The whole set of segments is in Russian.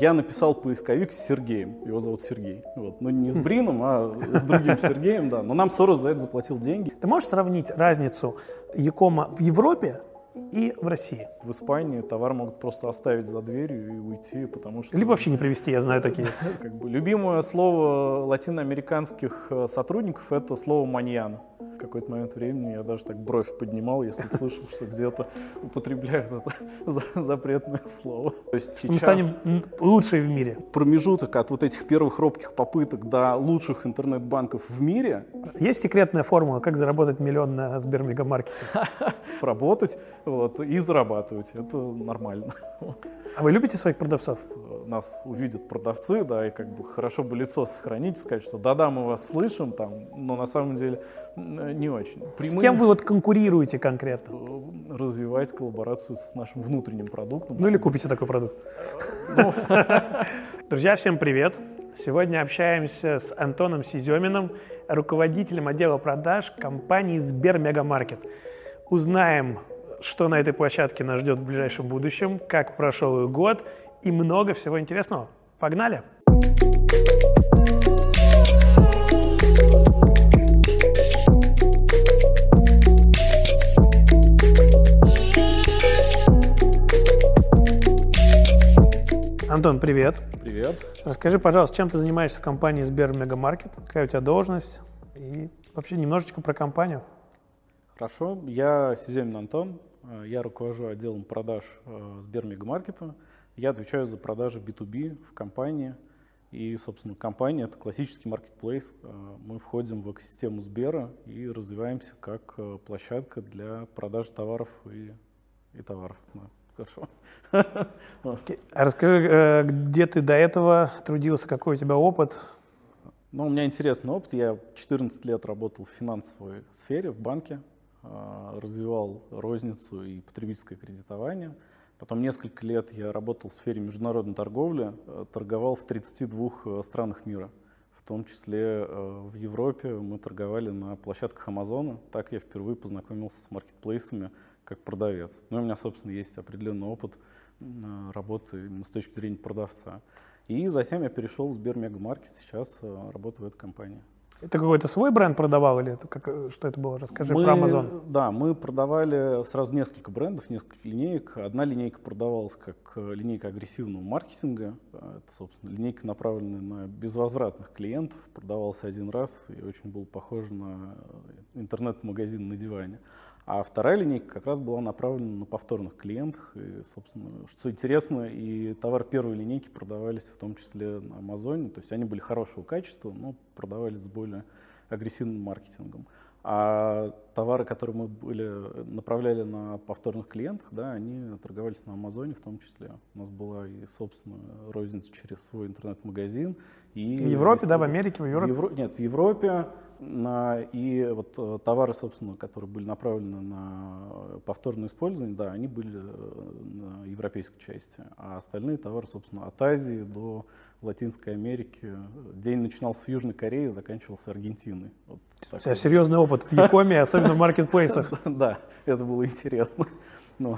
Я написал поисковик с Сергеем, его зовут Сергей. Вот. Ну не с Брином, а с другим Сергеем, да. Но нам Сорос за это заплатил деньги. Ты можешь сравнить разницу Якома в Европе и в России? В Испании товар могут просто оставить за дверью и уйти, потому что... Либо вообще не привезти, я знаю такие. Как бы, любимое слово латиноамериканских э, сотрудников – это слово «маньяна». Какой-то момент времени я даже так бровь поднимал, если слышал, что где-то употребляют это за- запретное слово. То есть Мы сейчас станем м, лучшие в мире. промежуток от вот этих первых робких попыток до лучших интернет-банков в мире Есть секретная формула, как заработать миллион на Сбермегамаркете? работать вот, и зарабатывать. Это нормально. А вы любите своих продавцов? Нас увидят продавцы, да, и как бы хорошо бы лицо сохранить, сказать, что да-да, мы вас слышим, там, но на самом деле не очень. С Прямые- кем вы вот конкурируете конкретно? э, развивать коллаборацию с нашим внутренним продуктом. Ну или купите такой продукт. Ну, Друзья, всем привет! Сегодня общаемся с Антоном Сиземиным, руководителем отдела продаж компании Сбермегамаркет. Узнаем, что на этой площадке нас ждет в ближайшем будущем, как прошел год и много всего интересного. Погнали! Антон, привет! Привет. Расскажи, пожалуйста, чем ты занимаешься в компании Сбермегамаркет? Какая у тебя должность? И вообще немножечко про компанию. Хорошо. Я Сиземин Антон. Э, Я руковожу отделом продаж э, Сбермегамаркета. Я отвечаю за продажи B2B в компании. И, собственно, компания — это классический маркетплейс. Э, Мы входим в экосистему Сбера и развиваемся как площадка для продажи товаров и, и товаров. Да, хорошо. А расскажи, э, где ты до этого трудился, какой у тебя опыт? Ну, у меня интересный опыт. Я 14 лет работал в финансовой сфере, в банке, а, развивал розницу и потребительское кредитование. Потом несколько лет я работал в сфере международной торговли, э, торговал в 32 э, странах мира. В том числе в Европе мы торговали на площадках Амазона. Так я впервые познакомился с маркетплейсами как продавец. Ну, у меня, собственно, есть определенный опыт э, работы именно с точки зрения продавца. И затем я перешел в Сбермегамаркет, сейчас э, работаю в этой компании. Это какой-то свой бренд продавал или это как, э, что это было? Расскажи Мы- про Amazon. Да, мы продавали сразу несколько брендов, несколько линеек. Одна линейка продавалась как линейка агрессивного маркетинга. Это, собственно, линейка, направленная на безвозвратных клиентов. Продавался один раз и очень был похож на интернет-магазин на диване. А вторая линейка как раз была направлена на повторных клиентах. И, собственно, что интересно, и товар первой линейки продавались в том числе на Амазоне. То есть они были хорошего качества, но продавались с более агрессивным маркетингом. А товары, которые мы были, направляли на повторных клиентах, да, они торговались на Амазоне в том числе. У нас была и собственная розница через свой интернет-магазин. И В Европе, да, в Америке, в в Европе? Евро- Нет, в Европе. И вот э, товары, собственно, которые были направлены на э, повторное использование, да, они были э, на европейской части. А остальные товары, собственно, от Азии до Латинской Америки. День начинался с Южной Кореи, заканчивался Аргентиной. Вот У тебя серьезный опыт в Якоме, особенно в маркетплейсах. Да, это было интересно. Ну,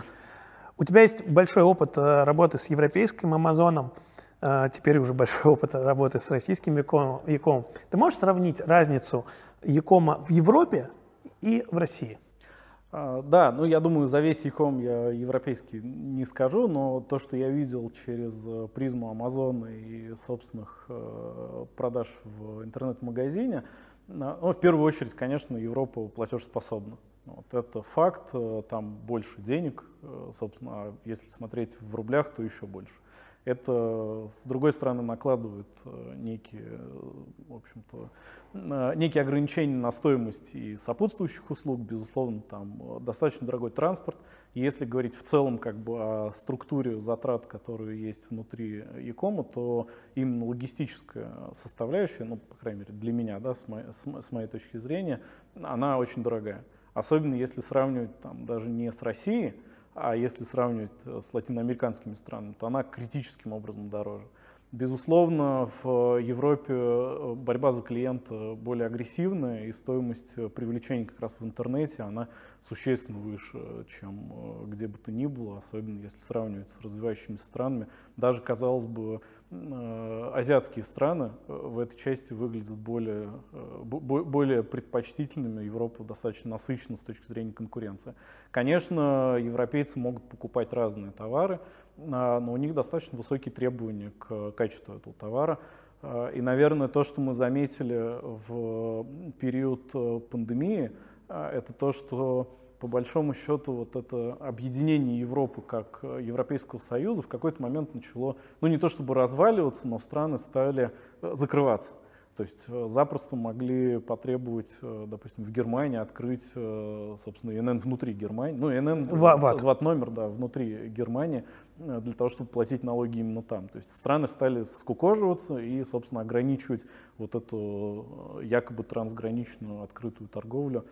У тебя есть большой опыт работы с европейским Амазоном, теперь уже большой опыт работы с российским Яком-. Ты можешь сравнить разницу Якома в Европе и в России? А, Да, ну я думаю, за весь Яком я европейский не скажу, но то, что я видел через э, призму Амазона и собственных э, продаж в интернет-магазине, на- ну, в первую очередь, конечно, Европа платежеспособна. Вот это факт, э, там больше денег, собственно, а если смотреть в рублях, то еще больше. Это, с другой стороны, накладывает э, некие, в общем-то, э, некие ограничения на стоимость и сопутствующих услуг, безусловно, там э, достаточно дорогой транспорт. Если говорить в целом как бы о структуре затрат, которые есть внутри Якома, то именно логистическая составляющая, ну, по крайней мере, для меня, да, с моей, с мо- с моей точки зрения, она очень дорогая. Особенно если сравнивать там даже не с Россией, а если сравнивать э, с латиноамериканскими странами, то она критическим образом дороже. Безусловно, в Европе э, борьба за клиента более агрессивная, и стоимость привлечения как раз в интернете, она существенно выше, чем э, где бы то ни было, особенно если сравнивать с развивающимися странами. Даже, казалось бы, э, азиатские страны в этой части выглядят более, более предпочтительными, Европа достаточно насыщена с точки зрения конкуренции. Конечно, европейцы могут покупать разные товары, но у них достаточно высокие требования к качеству этого товара. А, и, наверное, то, что мы заметили в период э, пандемии, а, это то, что по большому счету вот это объединение Европы как э, Европейского Союза в какой-то момент начало, ну не то чтобы разваливаться, но страны стали э, закрываться. То есть запросто могли потребовать, допустим, в Германии открыть, собственно, ИНН внутри Германии, ну, ИНН, ват. ват номер, да, внутри Германии, для того, чтобы платить налоги именно там. То есть страны стали скукоживаться и, собственно, ограничивать вот эту якобы трансграничную открытую торговлю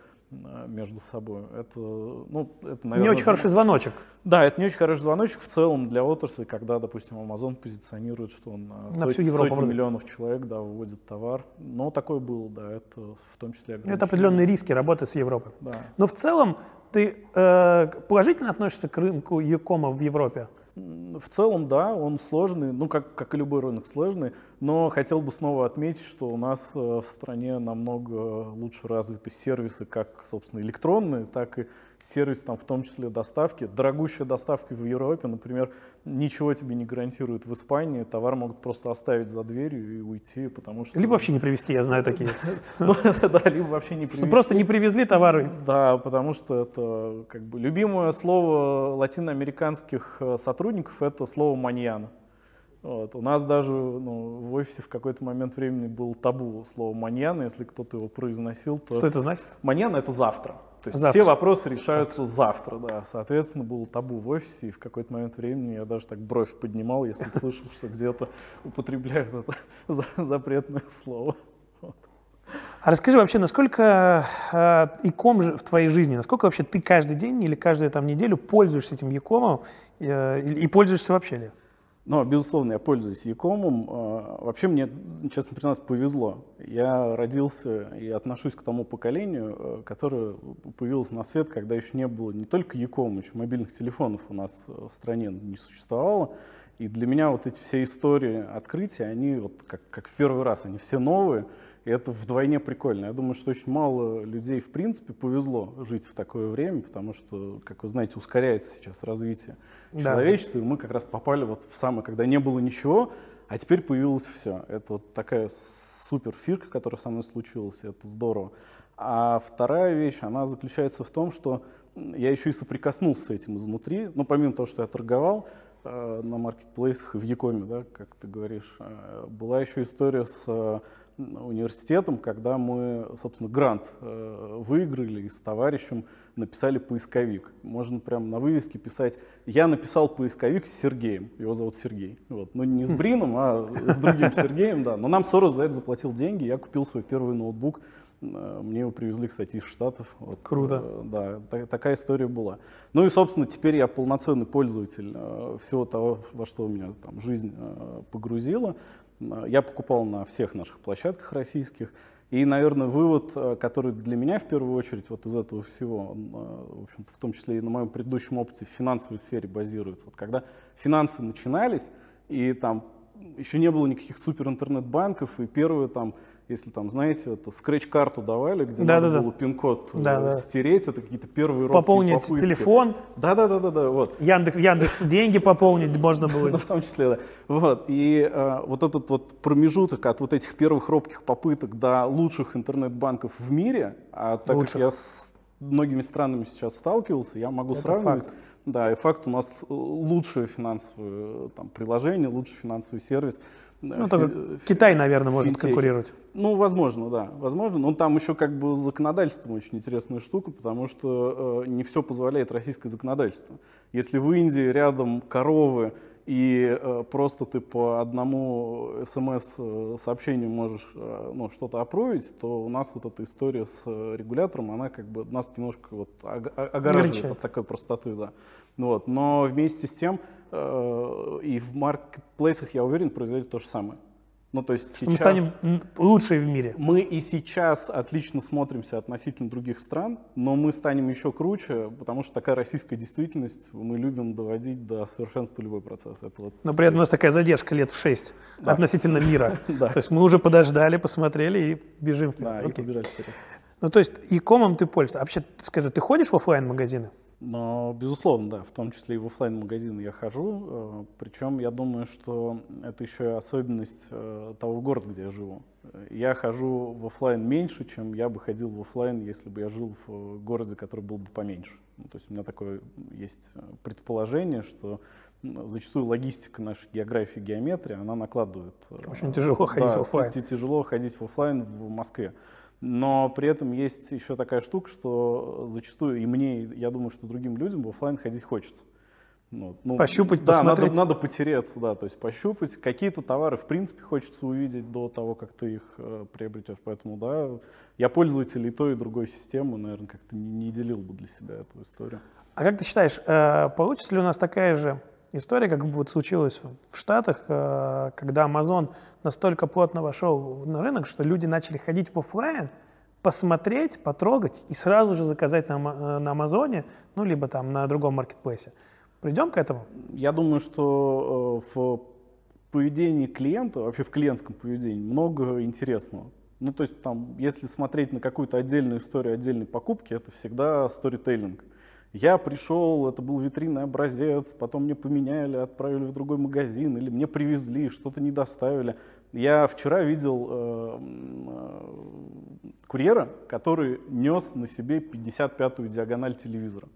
между собой. Это, ну, это, наверное, не очень хороший звоночек. Да, это не очень хороший звоночек в целом для отрасли, когда, допустим, Amazon позиционирует, что он на, сотни, всю Европу сотни миллионов человек да, выводит товар. Но такое было, да, это в том числе Это определенные риски работы с Европой. Да. Но в целом ты э, положительно относишься к рынку Якома в Европе? В целом, да, он сложный, ну, как, как и любой рынок сложный, но хотел бы снова отметить, что у нас э, в стране намного лучше развиты сервисы, как, собственно, электронные, так и сервис, там, в том числе доставки. Дорогущая доставка в Европе, например, ничего тебе не гарантирует в Испании, товар могут просто оставить за дверью и уйти, потому что... Либо вообще не привезти, я знаю такие. Ну, да, либо вообще не привезти. Просто не привезли товары. Да, потому что это как бы любимое слово латиноамериканских э, сотрудников — это слово «маньяна». Вот. У нас даже ну, в офисе в какой-то момент времени был табу слово «маньяна». Если кто-то его произносил, то... Что это значит? «Маньяна» — это «завтра». То есть завтра. все вопросы решаются завтра. завтра, да. Соответственно, был табу в офисе, и в какой-то момент времени я даже так бровь поднимал, если слышал, что где-то употребляют это запретное слово. А расскажи вообще, насколько э, иком в твоей жизни, насколько вообще ты каждый день или каждую там неделю пользуешься этим якомом э, и, и пользуешься вообще ли? Но, безусловно, я пользуюсь Якомом. А, вообще мне, честно признаться, повезло. Я родился и отношусь к тому поколению, э, которое появилось на свет, когда еще не было не только Якома, еще мобильных телефонов у нас в стране не существовало. И для меня вот эти все истории открытия, они вот как, как в первый раз, они все новые. И это вдвойне прикольно. Я думаю, что очень мало людей, в принципе, повезло жить в такое время, потому что, как вы знаете, ускоряется сейчас развитие да. человечества, и мы как раз попали вот в самое, когда не было ничего, а теперь появилось все. Это вот такая супер фишка, которая со мной случилась, это здорово. А вторая вещь, она заключается в том, что я еще и соприкоснулся с этим изнутри. Ну, помимо того, что я торговал э, на маркетплейсах в Якоме, да, как ты говоришь, э, была еще история с э, университетом, когда мы, собственно, грант э, выиграли и с товарищем написали поисковик. Можно прямо на вывеске писать «Я написал поисковик с Сергеем». Его зовут Сергей. Вот. Ну, не с Брином, а с другим Сергеем, да. Но нам Сорос за это заплатил деньги. Я купил свой первый ноутбук. Э, мне его привезли, кстати, из Штатов. Вот. Круто. Э, да, так, такая история была. Ну и, собственно, теперь я полноценный пользователь всего того, во что меня там жизнь погрузила. Я покупал на всех наших площадках российских. И, наверное, вывод, э, который для меня в первую очередь вот из этого всего, он, э, в общем-то, в том числе и на моем предыдущем опыте в финансовой сфере базируется. Вот когда финансы начинались, и там еще не было никаких супер интернет-банков, и первые там если там, знаете, это скретч-карту давали, где да, надо да, было да. пин-код э, да, стереть, это какие-то первые Пополнить попытки. телефон. Да-да-да-да, вот. Яндекс, Яндекс деньги пополнить можно было. Ну, в том числе, да. Вот, и э, вот этот вот промежуток от вот этих первых робких попыток до лучших интернет-банков в мире, а так как я с многими странами сейчас сталкивался, я могу сравнивать. Да, и факт у нас лучшее финансовое там, приложение, лучший финансовый сервис. Ну, только фи- Китай, наверное, может финтехи. конкурировать. Ну, возможно, да, возможно. Но там еще как бы законодательством очень интересная штука, потому что э, не все позволяет российское законодательство. Если в Индии рядом коровы и э, просто ты по одному смс-сообщению можешь э, ну, что-то опровить, то у нас вот эта история с регулятором, она как бы нас немножко вот огораживает от такой простоты, да. Вот. Но вместе с тем и в маркетплейсах, я уверен, произойдет то же самое. Ну, то есть сейчас... Мы станем лучшие в мире. Мы и сейчас отлично смотримся относительно других стран, но мы станем еще круче, потому что такая российская действительность, мы любим доводить до совершенства любой процесс. Это вот... Но при этом у нас такая задержка лет в 6 да. относительно мира. То есть мы уже подождали, посмотрели и бежим вперед. Да, и побежали вперед. Ну, то есть и комом ты пользуешься. Вообще, скажи, ты ходишь в офлайн магазины но, безусловно, да, в том числе и в офлайн магазины я хожу. Э, Причем я думаю, что это еще и особенность э, того города, где я живу. Я хожу в офлайн меньше, чем я бы ходил в офлайн, если бы я жил в городе, который был бы поменьше. Ну, то есть у меня такое есть э, предположение, что зачастую логистика нашей географии, геометрии, она накладывает. Очень тяжело ходить да, в офлайн. Тяжело ходить в офлайн в Москве. Но при этом есть еще такая штука, что зачастую и мне, я думаю, что другим людям в офлайн ходить хочется. Ну, ну, пощупать, да, посмотреть. Надо, надо потереться, да, то есть пощупать. Какие-то товары, в принципе, хочется увидеть до того, как ты их э, приобретешь. Поэтому, да, я пользователь и той, и другой системы, наверное, как-то не, не делил бы для себя эту историю. А как ты считаешь, э, получится ли у нас такая же история, как бы вот случилось в Штатах, э, когда Amazon настолько плотно вошел на рынок, что люди начали ходить в офлайн, посмотреть, потрогать и сразу же заказать на, э, на Амазоне, ну, либо там на другом маркетплейсе. Придем к этому? Я думаю, что э, в поведении клиента, вообще в клиентском поведении много интересного. Ну, то есть там, если смотреть на какую-то отдельную историю отдельной покупки, это всегда сторителлинг. Я пришел, это был витринный образец, потом мне поменяли, отправили в другой магазин, или мне привезли, что-то не доставили. Я вчера видел э, э, курьера, который нес на себе 55-ю диагональ телевизора.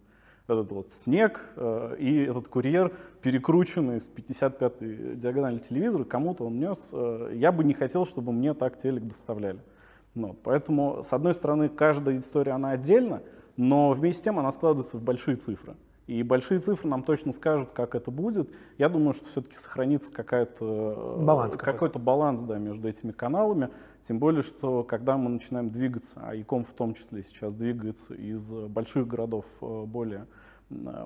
Этот вот снег э, и этот курьер, перекрученный с 55-й диагонали телевизора, кому-то он нес. Э, я бы не хотел, чтобы мне так телек доставляли. Ну, поэтому, с одной стороны, каждая история, она отдельно, но вместе с тем она складывается в большие цифры. И большие цифры нам точно скажут, как это будет. Я думаю, что все-таки сохранится какая-то, э, баланс какой-то. какой-то баланс да, между этими каналами. Тем более, что когда мы начинаем двигаться, а ЯКом в том числе сейчас двигается из больших городов э, более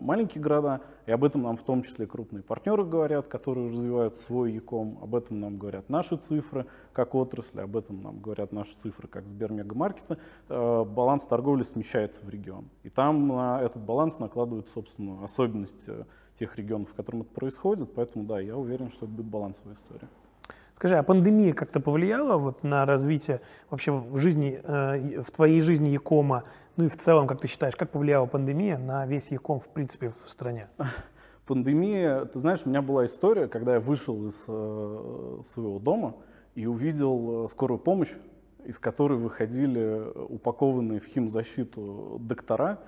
маленькие города, и об этом нам в том числе крупные партнеры говорят, которые развивают свой Яком, об этом нам говорят наши цифры как отрасли, об этом нам говорят наши цифры как Сбермегамаркета. Э, баланс торговли смещается в регион, и там на этот баланс накладывают, собственно, особенности тех регионов, в котором это происходит, поэтому да, я уверен, что это будет балансовая история. Скажи, а пандемия как-то повлияла вот на развитие вообще в жизни, э, в твоей жизни Якома, ну и в целом, как ты считаешь, как повлияла пандемия на весь Яком в принципе в стране? Пандемия, ты знаешь, у меня была история, когда я вышел из э, своего дома и увидел э, скорую помощь, из которой выходили упакованные в химзащиту доктора,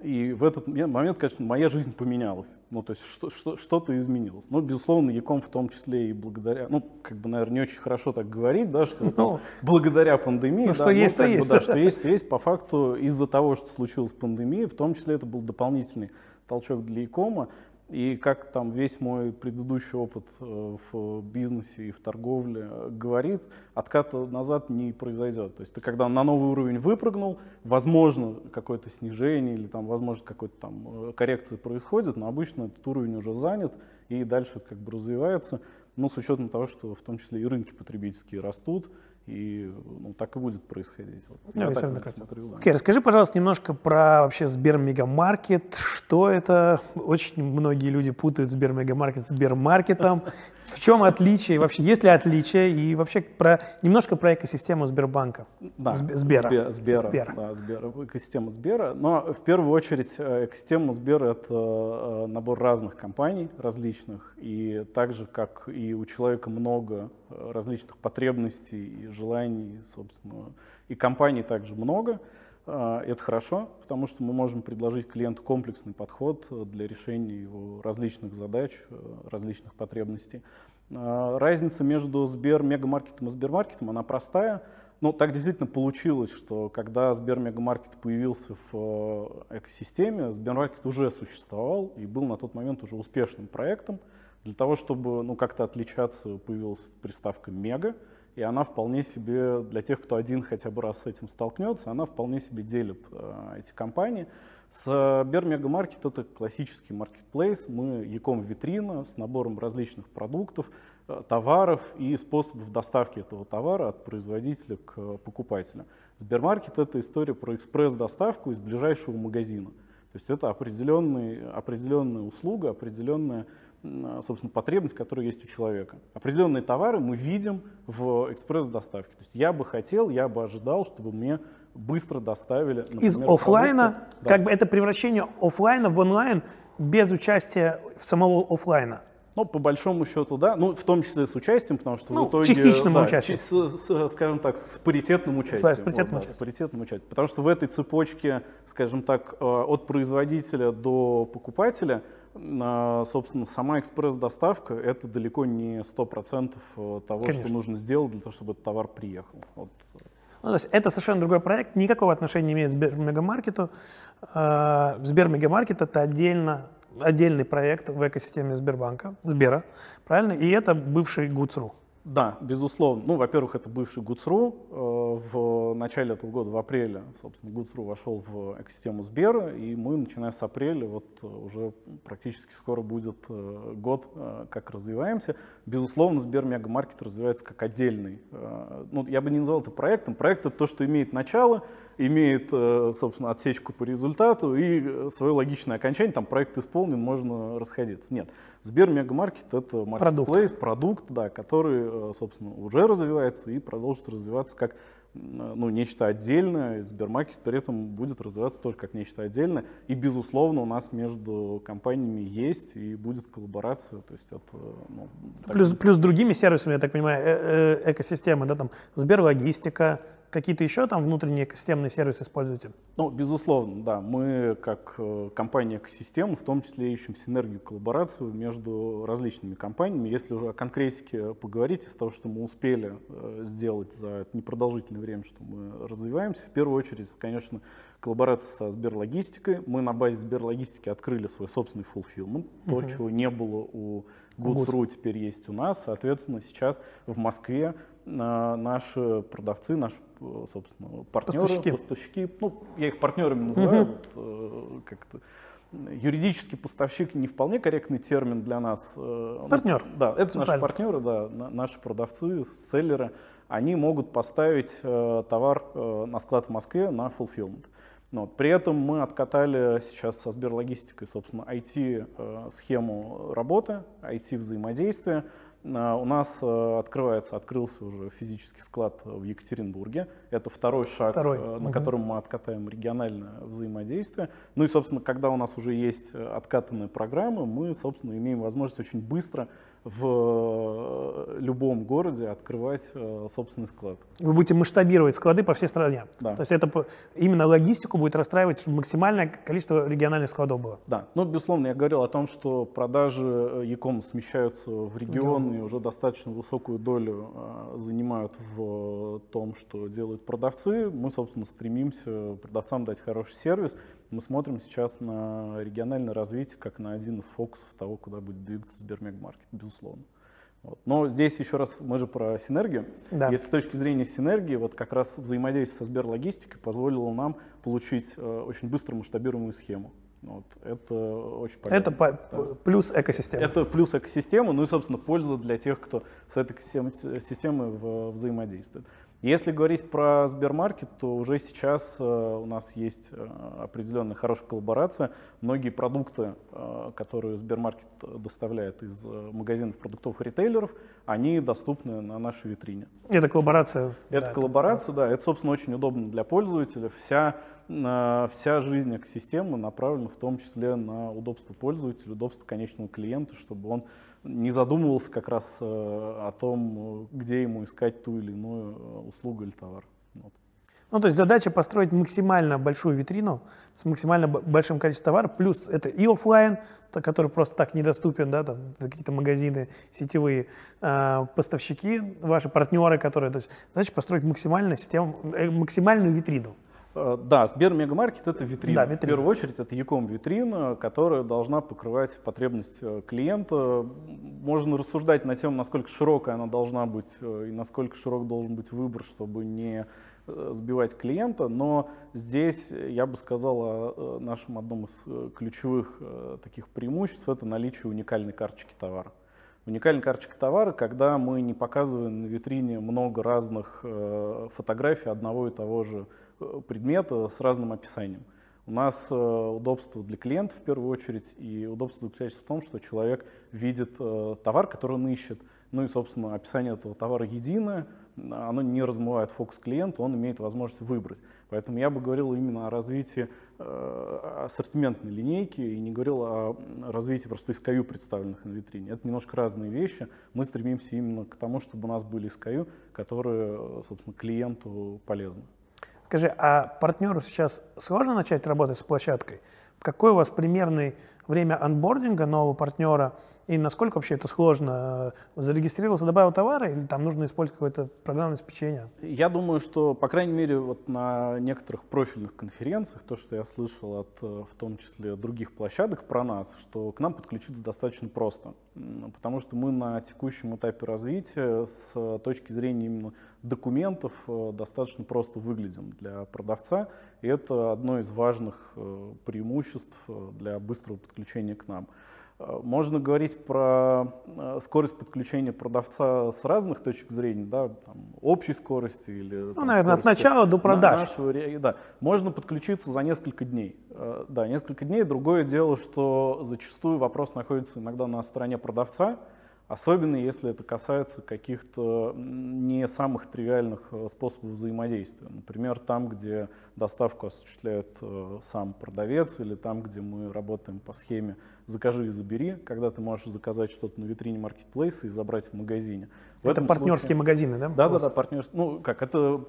и в этот момент, конечно, моя жизнь поменялась. Ну, то есть что, что, что-то изменилось. Ну, безусловно, Яком в том числе и благодаря, ну, как бы, наверное, не очень хорошо так говорить, да, что ну, благодаря пандемии. Ну, да, что есть, ну, то есть. Бы, да, что есть, то есть. По факту, из-за того, что случилась пандемия, в том числе это был дополнительный толчок для Якома. И как там весь мой предыдущий опыт э, в бизнесе и в торговле говорит, отката назад не произойдет. То есть ты когда на новый уровень выпрыгнул, возможно какое-то снижение или там возможно какой-то там э, коррекция происходит, но обычно этот уровень уже занят и дальше как бы развивается. Но с учетом того, что в том числе и рынки потребительские растут, и ну, так и будет происходить. Вот. Ну, я так смотрю, да. Окей, расскажи, пожалуйста, немножко про вообще Сбермегамаркет. Что это? Очень многие люди путают Сбермегамаркет с Сбермаркетом. В чем отличие? Вообще, есть ли отличие? И вообще про, немножко про экосистему Сбербанка. Да, Сбера. Сбера, Сбера. Да, Сбера. Экосистема Сбера. Но в первую очередь э, экосистема Сбера — это э, набор разных компаний различных. И так же, как и у человека много э, различных потребностей и желаний, собственно, и компаний также много, это хорошо, потому что мы можем предложить клиенту комплексный подход для решения его различных задач, различных потребностей. Разница между Сбер Мегамаркетом и Сбермаркетом, она простая. Но так действительно получилось, что когда Сбер Мегамаркет появился в экосистеме, Сбермаркет уже существовал и был на тот момент уже успешным проектом. Для того, чтобы ну, как-то отличаться, появилась приставка «мега», и она вполне себе, для тех, кто один хотя бы раз с этим столкнется, она вполне себе делит э, эти компании. С Бермегамаркет это классический маркетплейс. Мы яком витрина с набором различных продуктов, э, товаров и способов доставки этого товара от производителя к покупателю. Сбермаркет — это история про экспресс-доставку из ближайшего магазина. То есть это определенный, определенная услуга, определенная собственно, потребность, которая есть у человека. Определенные товары мы видим в экспресс-доставке. То есть я бы хотел, я бы ожидал, чтобы мне быстро доставили. Например, Из офлайна, продукты. как да. бы это превращение офлайна в онлайн без участия самого офлайна. Ну, по большому счету, да. Ну, в том числе с участием, потому что ну, в итоге... частичным да, участием. С, с, скажем так, с паритетным участием. Да, с паритетным, вот, участием. Да, с паритетным участием. Потому что в этой цепочке, скажем так, э, от производителя до покупателя, э, собственно, сама экспресс-доставка — это далеко не 100% э, того, Конечно. что нужно сделать для того, чтобы этот товар приехал. Вот. Ну, то есть это совершенно другой проект, никакого отношения не имеет к Сбермегамаркету. Сбермегамаркет — это отдельно отдельный проект в экосистеме Сбербанка, Сбера, правильно? И это бывший ГУЦРУ. Да, безусловно. Ну, во-первых, это бывший ГУЦРУ. Э, в начале этого года, в апреле, собственно, ГУЦРУ вошел в экосистему Сбера, и мы, начиная с апреля, вот э, уже практически скоро будет э, год, как развиваемся. Безусловно, Сбер Мегамаркет развивается как отдельный. Ну, я бы не назвал это проектом. Проект — это то, что имеет начало, имеет, собственно, отсечку по результату и свое логичное окончание. Там проект исполнен, можно расходиться. Нет. Сбер Мегамаркет — это маркетплейс, продукт. продукт, да, который, собственно, уже развивается и продолжит развиваться как ну, нечто отдельное, Сбермаркет при этом будет развиваться тоже как нечто отдельное. И, безусловно, у нас между компаниями есть и будет коллаборация. То есть это, ну, плюс, плюс другими сервисами, я так понимаю, э -э экосистемы, да, там Сберлогистика, Какие-то еще там внутренние экосистемные сервисы используете? Ну, безусловно, да. Мы, как э, компания экосистема, в том числе ищем синергию, коллаборацию между различными компаниями. Если уже о конкретике поговорить, из того, что мы успели э, сделать за непродолжительное время, что мы развиваемся, в первую очередь, конечно, коллаборация со Сберлогистикой. Мы на базе Сберлогистики открыли свой собственный fulfillment, uh-huh. то, чего не было у Goods.ru, теперь есть у нас. Соответственно, сейчас в Москве наши продавцы, наши, собственно, партнеры, поставщики, поставщики ну, я их партнерами называю, угу. вот, э, как-то юридический поставщик не вполне корректный термин для нас. Э, Партнер. Да, это наши партнеры, да, наши продавцы, селлеры. Они могут поставить э, товар на склад в Москве на fulfillment. Но при этом мы откатали сейчас со Сберлогистикой, собственно, IT-схему работы, IT-взаимодействия. А, у нас э, открывается, открылся уже физический склад в Екатеринбурге. Это второй шаг, второй. Э, на угу. котором мы откатаем региональное взаимодействие. Ну и, собственно, когда у нас уже есть э, откатанные программы, мы, собственно, имеем возможность очень быстро в любом городе открывать собственный склад. Вы будете масштабировать склады по всей стране. Да. То есть это именно логистику будет расстраивать, чтобы максимальное количество региональных складов было. Да. Ну, безусловно, я говорил о том, что продажи Яком смещаются в регион, компании уже достаточно высокую долю занимают в том, что делают продавцы. Мы, собственно, стремимся продавцам дать хороший сервис. Мы смотрим сейчас на региональное развитие как на один из фокусов того, куда будет двигаться Сбермегмаркет, безусловно. Вот. Но здесь еще раз, мы же про синергию. Да. Если с точки зрения синергии, вот как раз взаимодействие со Сберлогистикой позволило нам получить э, очень быстро масштабируемую схему. Вот, это очень полезно. Это да. плюс экосистема. Это плюс экосистема, ну и, собственно, польза для тех, кто с этой системой взаимодействует. Если говорить про Сбермаркет, то уже сейчас э, у нас есть э, определенная хорошая коллаборация. Многие продукты, э, которые Сбермаркет доставляет из магазинов продуктовых ритейлеров, они доступны на нашей витрине. Это коллаборация. Это да, коллаборация, это... да. Это, собственно, очень удобно для пользователя. Вся, вся жизнь экосистемы направлена в том числе на удобство пользователя, удобство конечного клиента, чтобы он не задумывался как раз э, о том, где ему искать ту или иную э, услугу или товар. Вот. Ну, то есть задача построить максимально большую витрину с максимально большим количеством товаров, плюс это и офлайн, который просто так недоступен, да, там какие-то магазины сетевые, э, поставщики, ваши партнеры, которые, то есть задача построить максимально систему, максимальную витрину. Да, Сбермегамаркет это витрина. Да, витрина. В первую очередь это Яком витрина, которая должна покрывать потребность клиента. Можно рассуждать на тему, насколько широкая она должна быть и насколько широк должен быть выбор, чтобы не сбивать клиента, но здесь я бы сказал о нашем одном из ключевых таких преимуществ это наличие уникальной карточки товара. Уникальная карточка товара, когда мы не показываем на витрине много разных э, фотографий одного и того же э, предмета с разным описанием. У нас э, удобство для клиента в первую очередь, и удобство заключается в том, что человек видит товар, который он ищет, ну и, собственно, описание этого товара единое, оно не размывает фокус клиента, он имеет возможность выбрать. Поэтому я бы говорил именно о развитии э, ассортиментной линейки и не говорил о развитии просто SKU, представленных на витрине. Это немножко разные вещи. Мы стремимся именно к тому, чтобы у нас были SKU, которые, собственно, клиенту полезны. Скажи, а партнеру сейчас сложно начать работать с площадкой? Какой у вас примерный время анбординга нового партнера и насколько вообще это сложно? Зарегистрировался, добавил товары или там нужно использовать какое-то программное обеспечение? Я думаю, что, по крайней мере, вот на некоторых профильных конференциях, то, что я слышал от, в том числе, других площадок про нас, что к нам подключиться достаточно просто. Потому что мы на текущем этапе развития с точки зрения именно документов э, достаточно просто выглядим для продавца. И это одно из важных э, преимуществ э, для быстрого подключения к нам. Можно говорить про скорость подключения продавца с разных точек зрения, да, там, общей скорости или... Ну, там, наверное, от начала до продаж. Нашего, да. Можно подключиться за несколько дней. Да, несколько дней. Другое дело, что зачастую вопрос находится иногда на стороне продавца, Особенно если это касается каких-то не самых тривиальных э, способов взаимодействия. Например, там, где доставку осуществляет э, сам продавец, или там, где мы работаем по схеме «закажи и забери», когда ты можешь заказать что-то на витрине маркетплейса и забрать в магазине. В это партнерские случае, магазины, да? Да, да, да, партнерские. Ну, как, это,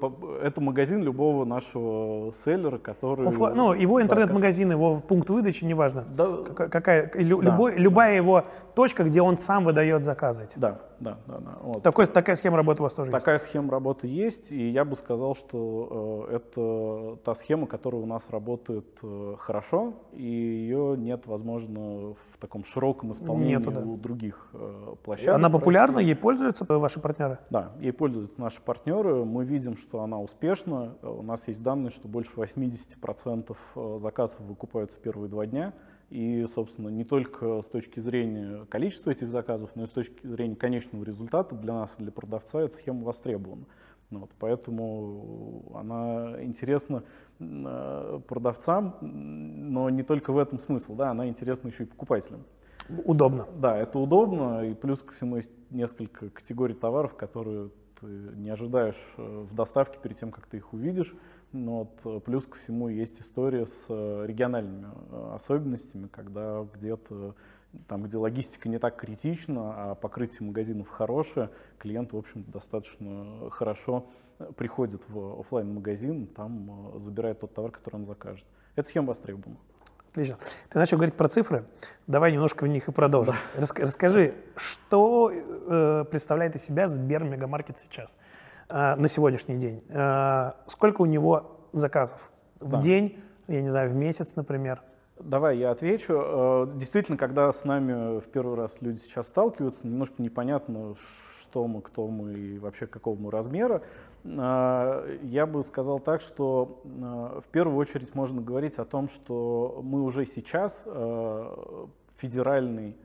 это магазин любого нашего селлера, который... Офла... Ну, его интернет-магазин, его пункт выдачи, неважно. Да. Какая, лю, да. Любой, любая его точка, где он сам выдает заказы. Да, да, да. да. Вот. Такой, такая схема работы у вас тоже такая есть? Такая схема работы есть, и я бы сказал, что э, это та схема, которая у нас работает э, хорошо, и ее нет, возможно, в таком широком исполнении Нету, да. у других э, площадок. Она популярна, ей пользуются ваши партнеры? Да, ей пользуются наши партнеры. Мы видим, что она успешна. У нас есть данные, что больше 80% э, заказов выкупаются первые два дня. И, собственно, не только с точки зрения количества этих заказов, но и с точки зрения конечного результата для нас, для продавца, эта схема востребована. Вот, поэтому она интересна э, продавцам, но не только в этом смысл, да, она интересна еще и покупателям. Удобно. Да, это удобно, и плюс ко всему есть несколько категорий товаров, которые ты не ожидаешь э, в доставке перед тем, как ты их увидишь. Но вот э, плюс ко всему есть история с э, региональными особенностями, когда где-то там, где логистика не так критична, а покрытие магазинов хорошее, клиент, в общем достаточно хорошо приходит в офлайн магазин там забирает тот товар, который он закажет. Эта схема востребована. Отлично. Ты начал говорить про цифры. Давай немножко в них и продолжим. Да. Расскажи, что э, представляет из себя Сбер Мегамаркет сейчас, э, на сегодняшний день? Э, сколько у него заказов в да. день, я не знаю, в месяц, например? Давай я отвечу. Э, действительно, когда с нами в первый раз люди сейчас сталкиваются, немножко непонятно, что мы, кто мы и вообще какого мы размера. Э, я бы сказал так, что э, в первую очередь можно говорить о том, что мы уже сейчас федеральный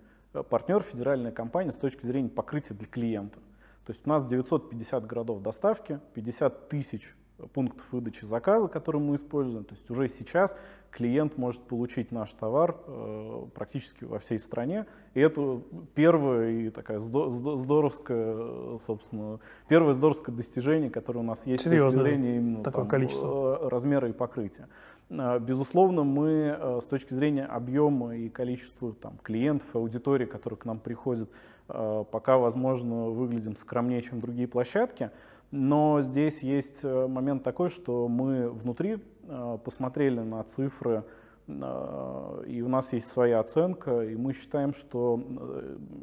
партнер, федеральная компания с точки зрения покрытия для клиента. То есть у нас 950 городов доставки, 50 тысяч пунктов выдачи заказа, которые мы используем. То есть уже сейчас клиент может получить наш товар э, практически во всей стране. И это первое и такая здоровское, собственно, первое здоровское достижение, которое у нас есть Серьезно, с точки зрения именно такое там, количество. Э, размера и покрытия. Э, безусловно, мы э, с точки зрения объема и количества там, клиентов, аудитории, которые к нам приходят, э, пока, возможно, выглядим скромнее, чем другие площадки. Но здесь есть э, момент такой, что мы внутри э, посмотрели на цифры, э, и у нас есть своя оценка, и мы считаем, что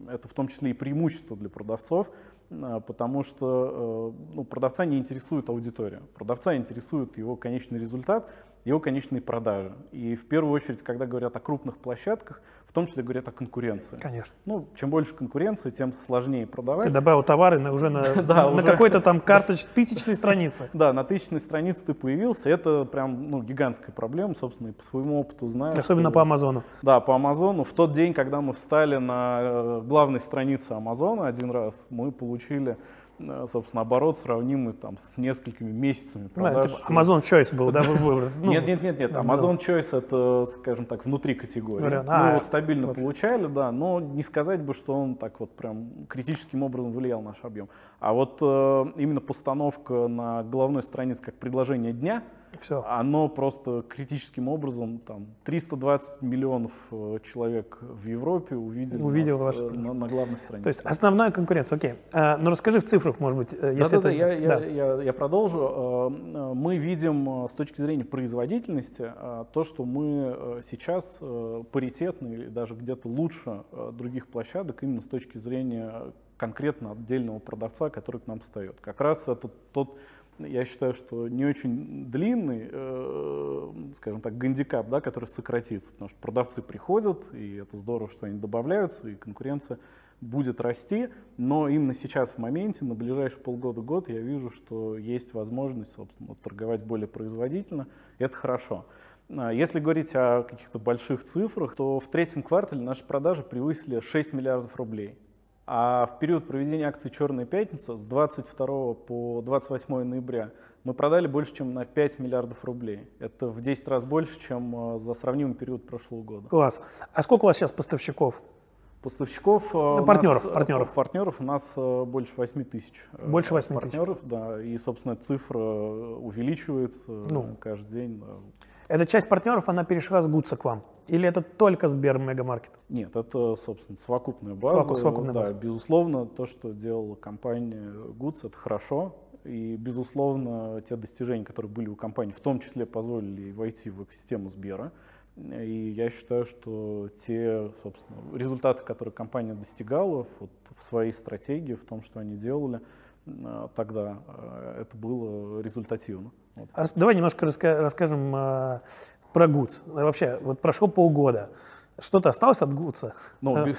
это в том числе и преимущество для продавцов, потому что ну, продавца не интересует аудитория. Продавца интересует его конечный результат, его конечные продажи. И в первую очередь, когда говорят о крупных площадках, в том числе говорят о конкуренции. Конечно. Ну, чем больше конкуренции, тем сложнее продавать. Ты добавил товары на, уже на, да, на, уже... какой-то там карточ тысячной странице. Да, на тысячной странице ты появился. Это прям ну, гигантская проблема, собственно, и по своему опыту знаю. Особенно что... по Амазону. Да, по Амазону. В тот день, когда мы встали на э, главной странице Амазона один раз, мы получили собственно, оборот сравнимый там с несколькими месяцами продаж. Да, типа Amazon Choice был, да, выбор? Ну, нет, нет, нет, нет. Amazon Choice это, скажем так, внутри категории. Вариант. Мы а, его стабильно вот. получали, да, но не сказать бы, что он так вот прям критическим образом влиял на наш объем. А вот э, именно постановка на головной странице как предложение дня – все. Оно просто критическим образом, там, 320 миллионов э, человек в Европе увидели Увидел нас, ваш... Э, на, на главной странице. То есть основная конкуренция, окей. А, ну расскажи в цифрах, может быть, э, если да, это... Да, я, да. Я, я, я продолжу. Мы видим с точки зрения производительности то, что мы сейчас паритетны или даже где-то лучше других площадок именно с точки зрения конкретно отдельного продавца, который к нам встает. Как раз это тот я считаю, что не очень длинный, э, скажем так, гандикап, да, который сократится, потому что продавцы приходят, и это здорово, что они добавляются, и конкуренция будет расти, но именно сейчас в моменте, на ближайшие полгода-год, я вижу, что есть возможность, собственно, торговать более производительно, и это хорошо. А если говорить о каких-то больших цифрах, то в третьем квартале наши продажи превысили 6 миллиардов рублей. А в период проведения акции «Черная пятница» с 22 по 28 ноября мы продали больше, чем на 5 миллиардов рублей. Это в 10 раз больше, чем э, за сравнимый период прошлого года. Класс. А сколько у вас сейчас поставщиков? Поставщиков, э, партнеров, нас, партнеров. партнеров у нас э, больше 8 тысяч. Больше 8 партнеров, тысяч. да. И, собственно, цифра увеличивается ну. каждый день. Эта часть партнеров, она перешла с Гудса к вам? Или это только Сбер Мегамаркет? Нет, это, собственно, совокупная база. совокупная да, база. Безусловно, то, что делала компания Гудс, это хорошо. И, безусловно, те достижения, которые были у компании, в том числе позволили войти в экосистему Сбера. И я считаю, что те, собственно, результаты, которые компания достигала вот, в своей стратегии, в том, что они делали, э, тогда э, это было результативно. Вот. Давай немножко раска расскажем э, про ГУЦ. Вообще, вот прошло полгода. Что-то осталось от ГУЦа? Ну,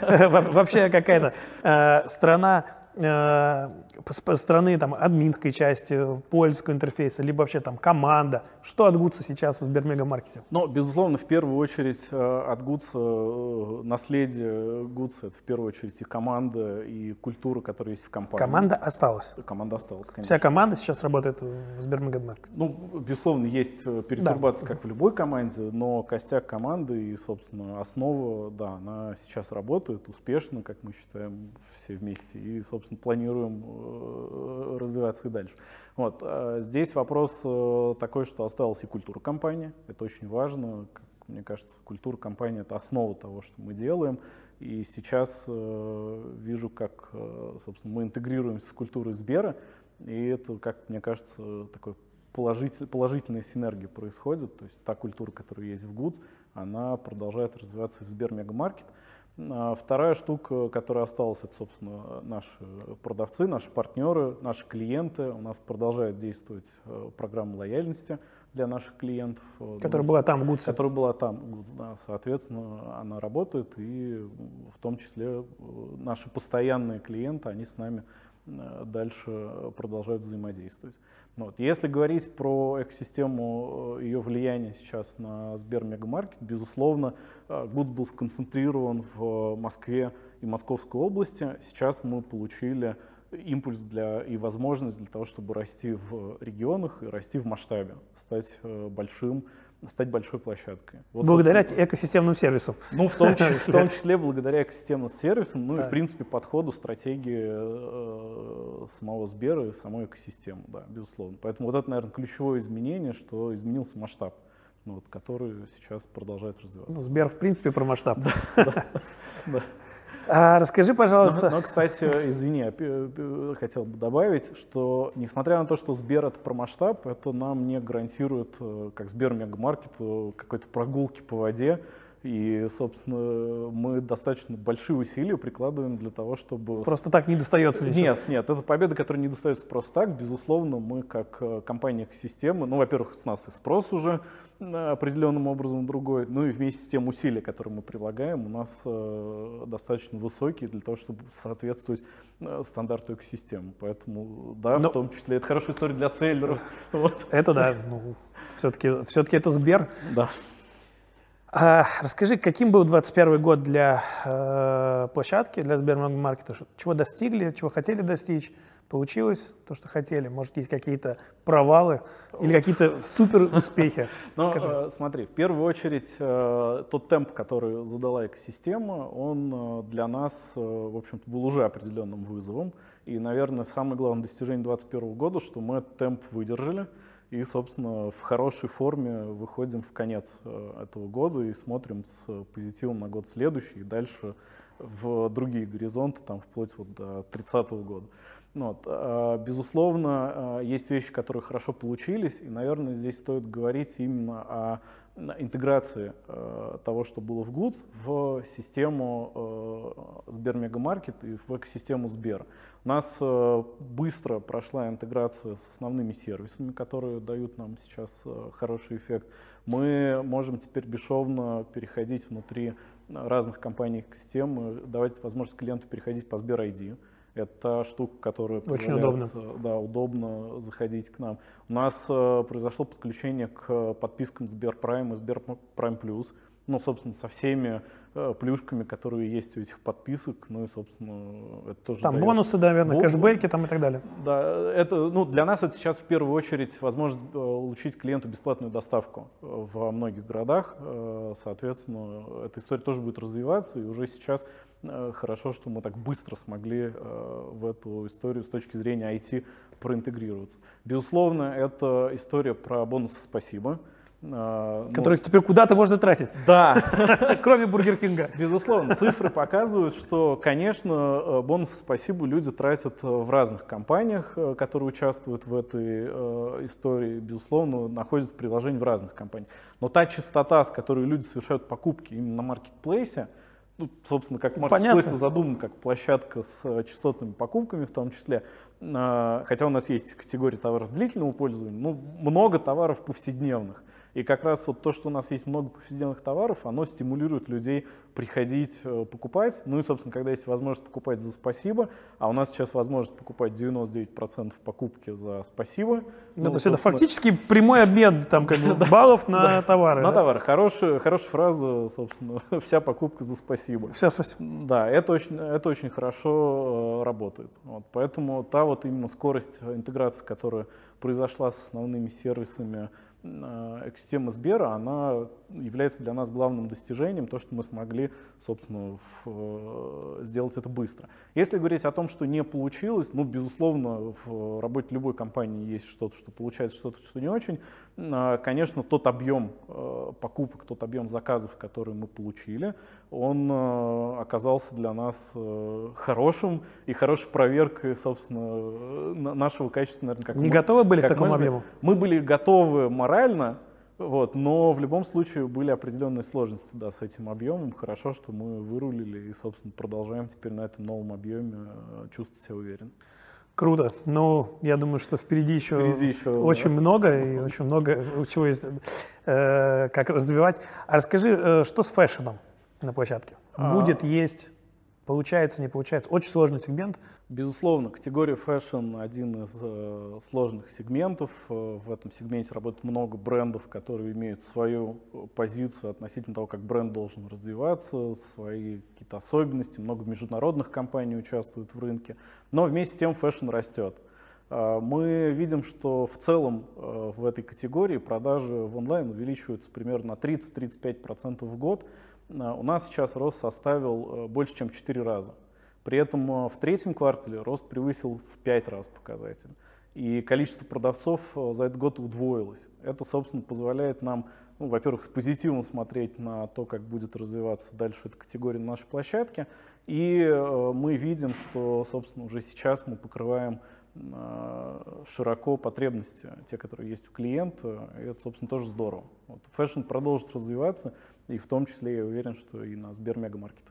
Вообще какая-то э, страна Э, страны там, админской части, польского интерфейса, либо вообще там команда. Что от Гудса сейчас в Сбермегамаркете? Ну, безусловно, в первую очередь э, от Гудса, э, наследие Гудса, это в первую очередь и команда, и культура, которая есть в компании. Команда осталась? Команда осталась, конечно. Вся команда сейчас работает в Сбермегамаркете? Ну, безусловно, есть перетурбация, да. как в любой команде, но костяк команды и, собственно, основа, да, она сейчас работает успешно, как мы считаем все вместе, и, собственно, собственно, планируем э, развиваться и дальше. Вот. А здесь вопрос э, такой, что осталась и культура компании. Это очень важно. Мне кажется, культура компании — это основа того, что мы делаем. И сейчас э, вижу, как собственно, мы интегрируемся с культурой Сбера, и это, как мне кажется, такой положитель, положительная синергия происходит. То есть та культура, которая есть в ГУД, она продолжает развиваться в Сбер Мегамаркет. А вторая штука, которая осталась, это, собственно, наши продавцы, наши партнеры, наши клиенты. У нас продолжает действовать э, программа лояльности для наших клиентов. Э, которая была там, в ГУЦе. Которая была там, ГУЦ, да. Соответственно, она работает, и в том числе э, наши постоянные клиенты, они с нами дальше продолжают взаимодействовать. Вот. Если говорить про экосистему, э, ее влияния сейчас на Сбер Мегамаркет, безусловно, ГУДС был сконцентрирован в Москве и Московской области. Сейчас мы получили импульс для, и возможность для того, чтобы расти в регионах и расти в масштабе, стать э, большим стать большой площадкой. Вот, благодаря экосистемным сервисам. Ну, в том, числе, в том числе благодаря экосистемным сервисам, ну да. и, в принципе, подходу, стратегии э, самого Сбера и самой экосистемы, да, безусловно. Поэтому вот это, наверное, ключевое изменение, что изменился масштаб. Ну, вот, который сейчас продолжает развиваться. Ну, Сбер, в принципе, про масштаб. Да, А расскажи, пожалуйста. Но, но, кстати, извини, хотел бы добавить, что несмотря на то, что Сбер это про масштаб, это нам не гарантирует, э, как Сбер Мегамаркет, какой-то прогулки по воде И, собственно, мы достаточно большие усилия прикладываем для того, чтобы... Просто так не достается ничего? Нет, нет, это победа, которая не достается просто так. Безусловно, мы как э, компания экосистемы, ну, во-первых, с нас и спрос уже определенным образом другой, ну и вместе с тем усилия, которые мы прилагаем, у нас э, достаточно высокие для того, чтобы соответствовать э, стандарту экосистемы. Поэтому, да, Но... в том числе, это хорошая история для селлеров. Вот. Это да, ну, все-таки все это Сбер. Да. А, расскажи, каким был 2021 год для э, площадки, для Сбермаркета? Чего достигли, чего хотели достичь? Получилось то, что хотели? Может, есть какие-то провалы или какие-то супер успехи? Ну, э, смотри, в первую очередь, э, тот темп, который задала экосистема, он э, для нас, э, в общем-то, был уже определенным вызовом. И, наверное, самое главное достижение 2021 года, что мы этот темп выдержали и, собственно, в хорошей форме выходим в конец э, этого года и смотрим с позитивом на год следующий и дальше в другие горизонты, там, вплоть вот до 30 года. Ну вот. А, безусловно, а, есть вещи, которые хорошо получились, и, наверное, здесь стоит говорить именно о интеграции а, того, что было в ГУЦ, в систему Сбермегамаркет и в экосистему Сбер. У нас быстро прошла интеграция с основными сервисами, которые дают нам сейчас хороший эффект. Мы можем теперь бесшовно переходить внутри разных компаний экосистемы, давать возможность клиенту переходить по Сбер ID это штука, которая Очень удобно. Э, да, удобно заходить к нам. У нас э, произошло подключение к подпискам Сберпрайм и Сберпрайм Плюс ну, собственно, со всеми плюшками, которые есть у этих подписок, ну и, собственно, это тоже Там дает. бонусы, наверное, Бо... кэшбэки там и так далее. Да, это, ну, для нас это сейчас в первую очередь возможность э, получить клиенту бесплатную доставку э, во многих городах, э, соответственно, эта история тоже будет развиваться, и уже сейчас хорошо, что мы так быстро смогли в эту историю с точки зрения IT проинтегрироваться. Безусловно, это история про бонусы «Спасибо», а, Которых ну, теперь куда-то можно тратить. Да. Кроме Бургер Кинга. Безусловно. Цифры показывают, что, конечно, э, бонусы спасибо люди тратят э, в разных компаниях, э, которые участвуют в этой истории. Безусловно, находят приложения в разных компаниях. Но та частота, с которой люди совершают покупки именно на маркетплейсе, ну, собственно, как маркетплейс задуман как площадка с частотными покупками в том числе, хотя у нас есть категория товаров длительного пользования, ну, много товаров повседневных. И как раз вот то, что у нас есть много повседневных товаров, оно стимулирует людей приходить, э, покупать. Ну и, собственно, когда есть возможность покупать за спасибо, а у нас сейчас возможность покупать 99% покупки за спасибо. Ну, ну, то есть это фактически прямой обмен там, как бы, баллов на товары. На товары. Хорошая, фраза, собственно, вся покупка за спасибо. Вся спасибо. Да, это очень, это очень хорошо э, работает. Вот, поэтому та вот именно скорость интеграции, которая произошла с основными сервисами экосистема Сбера, она является для нас главным достижением, то, что мы смогли, собственно, в, э, сделать это быстро. Если говорить о том, что не получилось, ну, безусловно, в работе любой компании есть что-то, что получается, что-то, что не очень. А, конечно, тот объем э, покупок, тот объем заказов, который мы получили, он э, оказался для нас хорошим и хорошей проверкой, собственно, нашего качества, наверное, как Не мы, готовы были к такому объему? Мы были готовы морально, вот, но в любом случае были определенные сложности да, с этим объемом. Хорошо, что мы вырулили и, собственно, продолжаем теперь на этом новом объеме э, чувствовать себя уверенно. Круто. Ну, я думаю, что впереди еще, впереди еще очень да. много и очень много чего есть, э, как развивать. А расскажи, э, что с фэшном на площадке? А... Будет, есть? Получается, не получается. Очень сложный сегмент. Безусловно, категория фэшн один из э, сложных сегментов. Э, в этом сегменте работает много брендов, которые имеют свою э, позицию относительно того, как бренд должен развиваться, свои какие-то особенности. Много международных компаний участвуют в рынке. Но вместе с тем фэшн растет. Э, мы видим, что в целом в этой категории продажи в онлайн увеличиваются примерно на 30-35% в год. Э, у нас сейчас рост составил э, больше, чем в 4 раза. При этом э, в третьем квартале рост превысил в 5 раз показатель. И количество продавцов за этот год удвоилось. Это, собственно, позволяет нам, ну, во-первых, с позитивом смотреть на то, как будет развиваться дальше эта категория на нашей площадке. И мы видим, что, собственно, уже сейчас мы покрываем широко потребности, те, которые есть у клиента, и это, собственно, тоже здорово. Вот, фэшн продолжит развиваться, и в том числе я уверен, что и на Сбермегамаркет.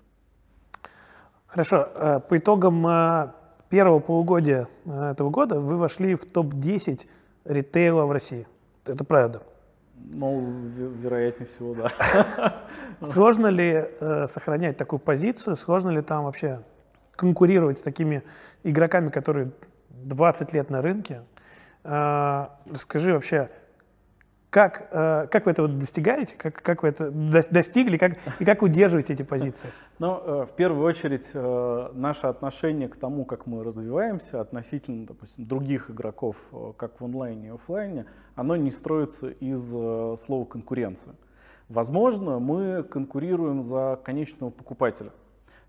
Хорошо. Э, по итогам э, первого полугодия э, этого года вы вошли в топ-10 ритейла в России. Это правда? Ну, вероятнее всего, да. Сложно ли э, сохранять такую позицию? Сложно ли там вообще конкурировать с такими игроками, которые 20 лет на рынке? Э, расскажи вообще, как, э, как вы этого достигаете, как, как вы это достигли, как, и как удерживаете эти позиции? Ну, э, в первую очередь, э, наше отношение к тому, как мы развиваемся относительно, допустим, других игроков, как в онлайне и офлайне, оно не строится из слова конкуренция. Возможно, мы конкурируем за конечного покупателя.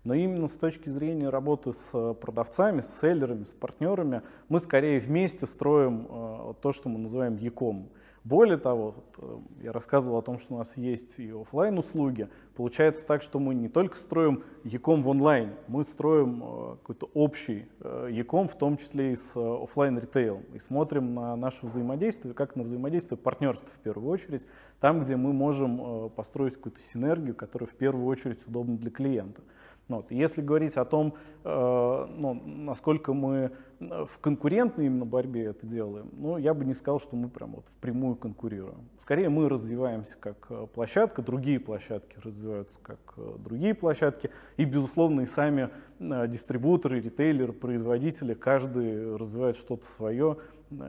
Но именно с точки зрения работы с продавцами, с селлерами, с партнерами, мы скорее вместе строим то, что мы называем e-com. Более того, э, я рассказывал о том, что у нас есть и офлайн услуги. Получается так, что мы не только строим Яком в онлайн, мы строим э, какой-то общий Яком, в том числе и с офлайн ритейлом. И смотрим на наше взаимодействие, как на взаимодействие партнерств в первую очередь, там, где мы можем э, построить какую-то синергию, которая в первую очередь удобна для клиента. Ну вот. Если говорить о том, э, ну, насколько мы э, в конкурентной именно борьбе это делаем, ну, я бы не сказал, что мы прям вот впрямую конкурируем. Скорее, мы развиваемся как э, площадка, другие площадки развиваются как э, другие площадки, и, безусловно, и сами дистрибуторы, ритейлеры, производители, каждый развивает что-то свое,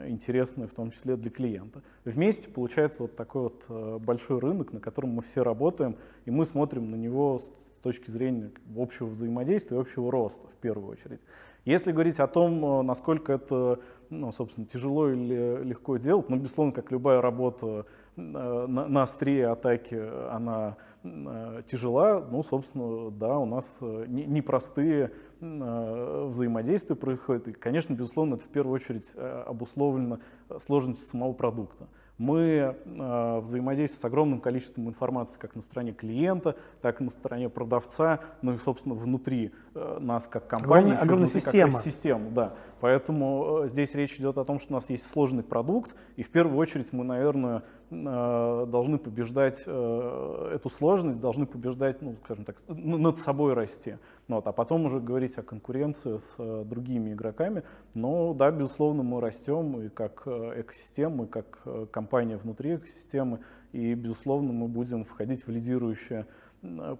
интересное, в том числе для клиента. Вместе получается вот такой вот большой рынок, на котором мы все работаем, и мы смотрим на него точки зрения общего взаимодействия, общего роста в первую очередь. Если говорить о том, э, насколько это, ну, собственно, тяжело или легко делать, ну, безусловно, как любая работа на, на острие атаки, она э, тяжела, ну, собственно, да, у нас непростые взаимодействия происходят. И, конечно, безусловно, это в первую очередь обусловлено сложностью самого продукта. Мы э, взаимодействуем с огромным количеством информации как на стороне клиента, так и на стороне продавца, ну и, собственно, внутри э, нас как компании. Огромная, огромная система. Как систему, да. Поэтому э, здесь речь идет о том, что у нас есть сложный продукт, и в первую очередь мы, наверное, э, должны побеждать э, эту сложность, должны побеждать, ну, скажем так, над собой расти. Ну вот, а потом уже говорить о конкуренции с э, другими игроками. Но да, безусловно, мы растем и как э, экосистема, и как э, компания внутри экосистемы, и, безусловно, мы будем входить в лидирующие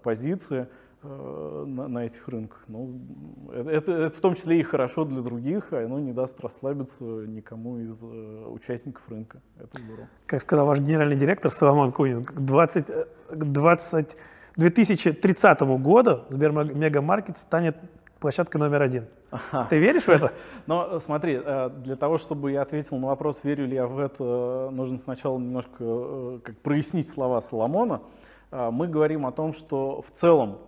позиции на, на этих рынках. Ну, это, это, в том числе и хорошо для других, а оно не даст расслабиться никому из участников рынка. Это здорово. Как сказал ваш генеральный директор Соломон Кунин, 20, 20 2030 году Сбермегамаркет станет площадкой номер один. Ага. Ты веришь в это? Но смотри, э, для того, чтобы я ответил на вопрос, верю ли я в это, нужно сначала немножко э, как прояснить слова Соломона. Э, мы говорим о том, что в целом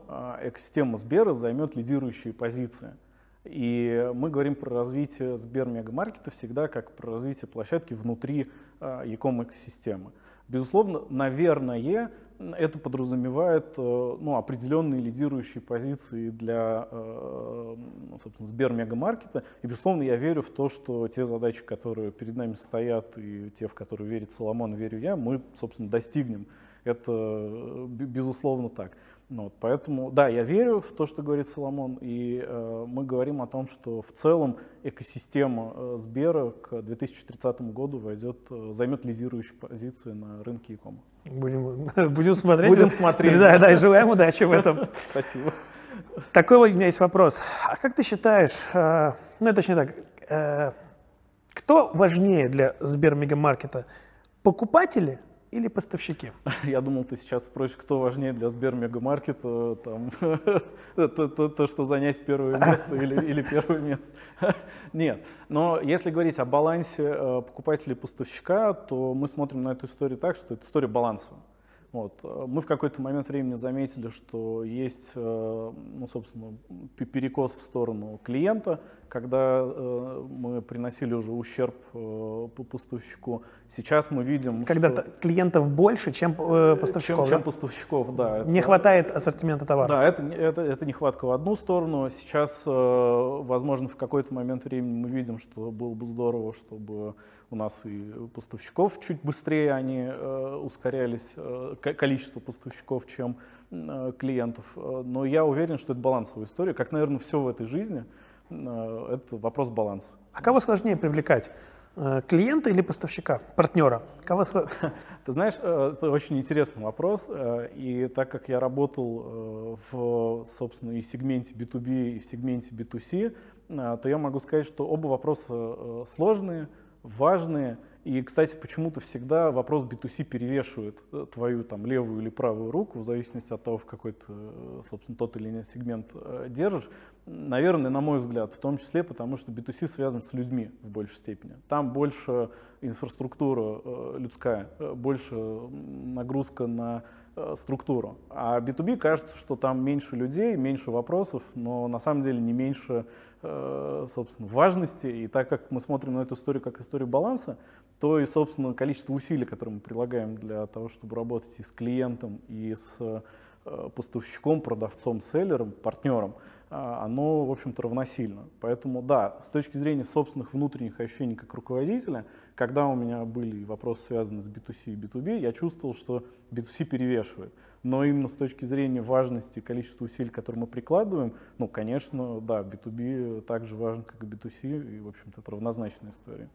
экосистема Сбера займет лидирующие позиции. И мы говорим про развитие Сбермегамаркета всегда как про развитие площадки внутри e-com экосистемы. Безусловно, наверное, это подразумевает э, ну, определенные лидирующие позиции для э, собственно, Сбермегамаркета. И, безусловно, я верю в то, что те задачи, которые перед нами стоят, и те, в которые верит Соломон, верю я, мы, собственно, достигнем. Это, э, безусловно, так. Ну, вот, поэтому, да, я верю в то, что говорит Соломон, и э, мы говорим о том, что в целом экосистема э, Сбера к 2030 году войдет, э, займет лидирующие позиции на рынке e Будем, будем смотреть. Будем смотреть. Да, да, и желаем удачи в этом. Спасибо. Такой у меня есть вопрос. А как ты считаешь, э, ну, точнее так, э, кто важнее для Сбермегамаркета? Покупатели или поставщики? Я думал, ты сейчас спросишь, кто важнее для Сбермегамаркета, там, то, то, то, что занять первое место или, или первое место. Нет, но если говорить о балансе э, покупателя и поставщика, то мы смотрим на эту историю так, что это история баланса. Вот. Э, мы в какой-то момент времени заметили, что есть, э, ну, собственно, перекос в сторону клиента, когда э, мы приносили уже ущерб по поставщику. Сейчас мы видим, Когда что... клиентов больше, чем поставщиков, чем, чем поставщиков, да. Не это... хватает ассортимента товара. Да, это, это, это нехватка в одну сторону. Сейчас, возможно, в какой-то момент времени мы видим, что было бы здорово, чтобы у нас и поставщиков чуть быстрее они э, ускорялись, э, количество поставщиков, чем э, клиентов. Но я уверен, что это балансовая история. Как, наверное, все в этой жизни, э, это вопрос баланса. А кого сложнее привлекать? Э, клиента или поставщика, партнера? Кого... Ты знаешь, э, это очень интересный вопрос. Э, и так как я работал в, собственно, и сегменте B2B, и в сегменте B2C, то я могу сказать, что оба вопроса сложные, важные. И, кстати, почему-то всегда вопрос B2C перевешивает э, твою там левую или правую руку, в зависимости от того, в какой ты, э, собственно, тот или иной сегмент э, держишь. Наверное, на мой взгляд, в том числе потому, что B2C связан с людьми в большей степени. Там больше инфраструктура людская, больше нагрузка на структуру. А B2B кажется, что там меньше людей, меньше вопросов, но на самом деле не меньше Э, собственно, важности. И так как мы смотрим на эту историю как историю баланса, то и, собственно, количество усилий, которые мы прилагаем для того, чтобы работать и с клиентом, и с э, поставщиком, продавцом, селлером, партнером, оно, в общем-то, равносильно. Поэтому, да, с точки зрения собственных внутренних ощущений как руководителя, когда у меня были вопросы, связанные с B2C и B2B, я чувствовал, что B2C перевешивает. Но именно с точки зрения важности количества усилий, которые мы прикладываем, ну, конечно, да, B2B так же важен, как и B2C, и, в общем-то, это равнозначная история.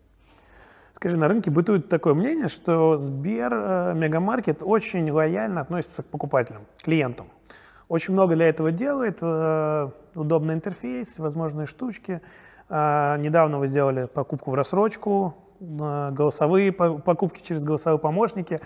Скажи, на рынке бытует такое мнение, что Сбер, э, Мегамаркет очень лояльно относится к покупателям, клиентам. Очень много для этого делает, э, удобный интерфейс, возможные штучки. Э, недавно вы сделали покупку в рассрочку, голосовые покупки через голосовые помощники.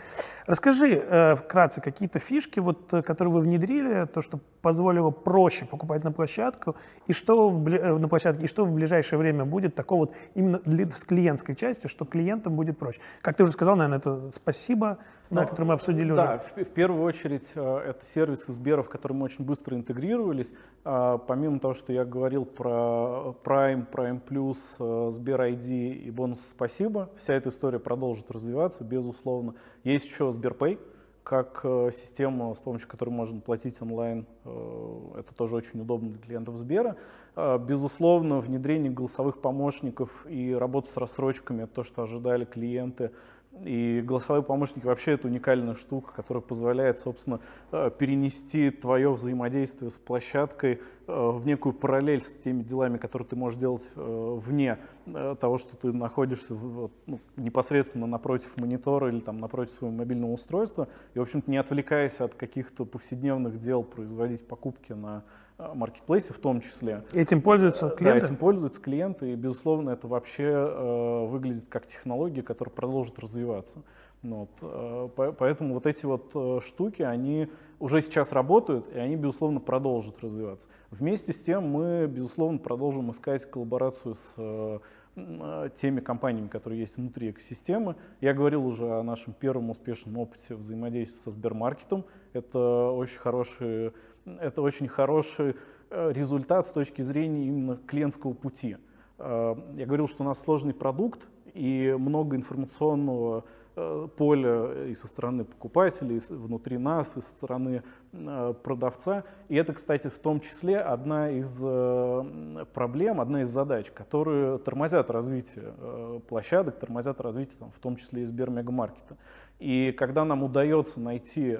Расскажи э, вкратце какие-то фишки, вот, э, которые вы внедрили, то, что позволило проще покупать на площадку, и что в, э, на площадке, и что в ближайшее время будет такого вот именно для, с клиентской части, что клиентам будет проще. Как ты уже сказал, наверное, это спасибо, Но, да, который мы обсудили да, уже. В, в первую очередь это сервисы Сберов, которые мы очень быстро интегрировались. А, помимо того, что я говорил про Prime, Prime Plus, Сбер ID и бонус «Спасибо», вся эта история продолжит развиваться, безусловно. Есть еще Сберпэй, как э, система, с помощью которой можно платить онлайн. Э, это тоже очень удобно для клиентов Сбера. Э, безусловно, внедрение голосовых помощников и работа с рассрочками, то, что ожидали клиенты, и голосовые помощники вообще это уникальная штука, которая позволяет, собственно, э, перенести твое взаимодействие с площадкой э, в некую параллель с теми делами, которые ты можешь делать э, вне того, что ты находишься ну, непосредственно напротив монитора или там напротив своего мобильного устройства, и, в общем-то, не отвлекаясь от каких-то повседневных дел, производить покупки на маркетплейсе в том числе. Этим пользуются клиенты? Да, этим пользуются клиенты, и, безусловно, это вообще э, выглядит как технология, которая продолжит развиваться. Вот, э, поэтому вот эти вот э, штуки, они уже сейчас работают, и они, безусловно, продолжат развиваться. Вместе с тем мы, безусловно, продолжим искать коллаборацию с э, э, теми компаниями, которые есть внутри экосистемы. Я говорил уже о нашем первом успешном опыте взаимодействия со Сбермаркетом. Это очень хороший это очень хороший э, результат с точки зрения именно клиентского пути. Э, я говорил, что у нас сложный продукт и много информационного Э, поле и со стороны покупателей, и внутри нас, и со стороны э, продавца. И это, кстати, в том числе одна из э, проблем, одна из задач, которые тормозят развитие площадок, тормозят развитие там, в том числе и Сбермегамаркета. И когда нам удается найти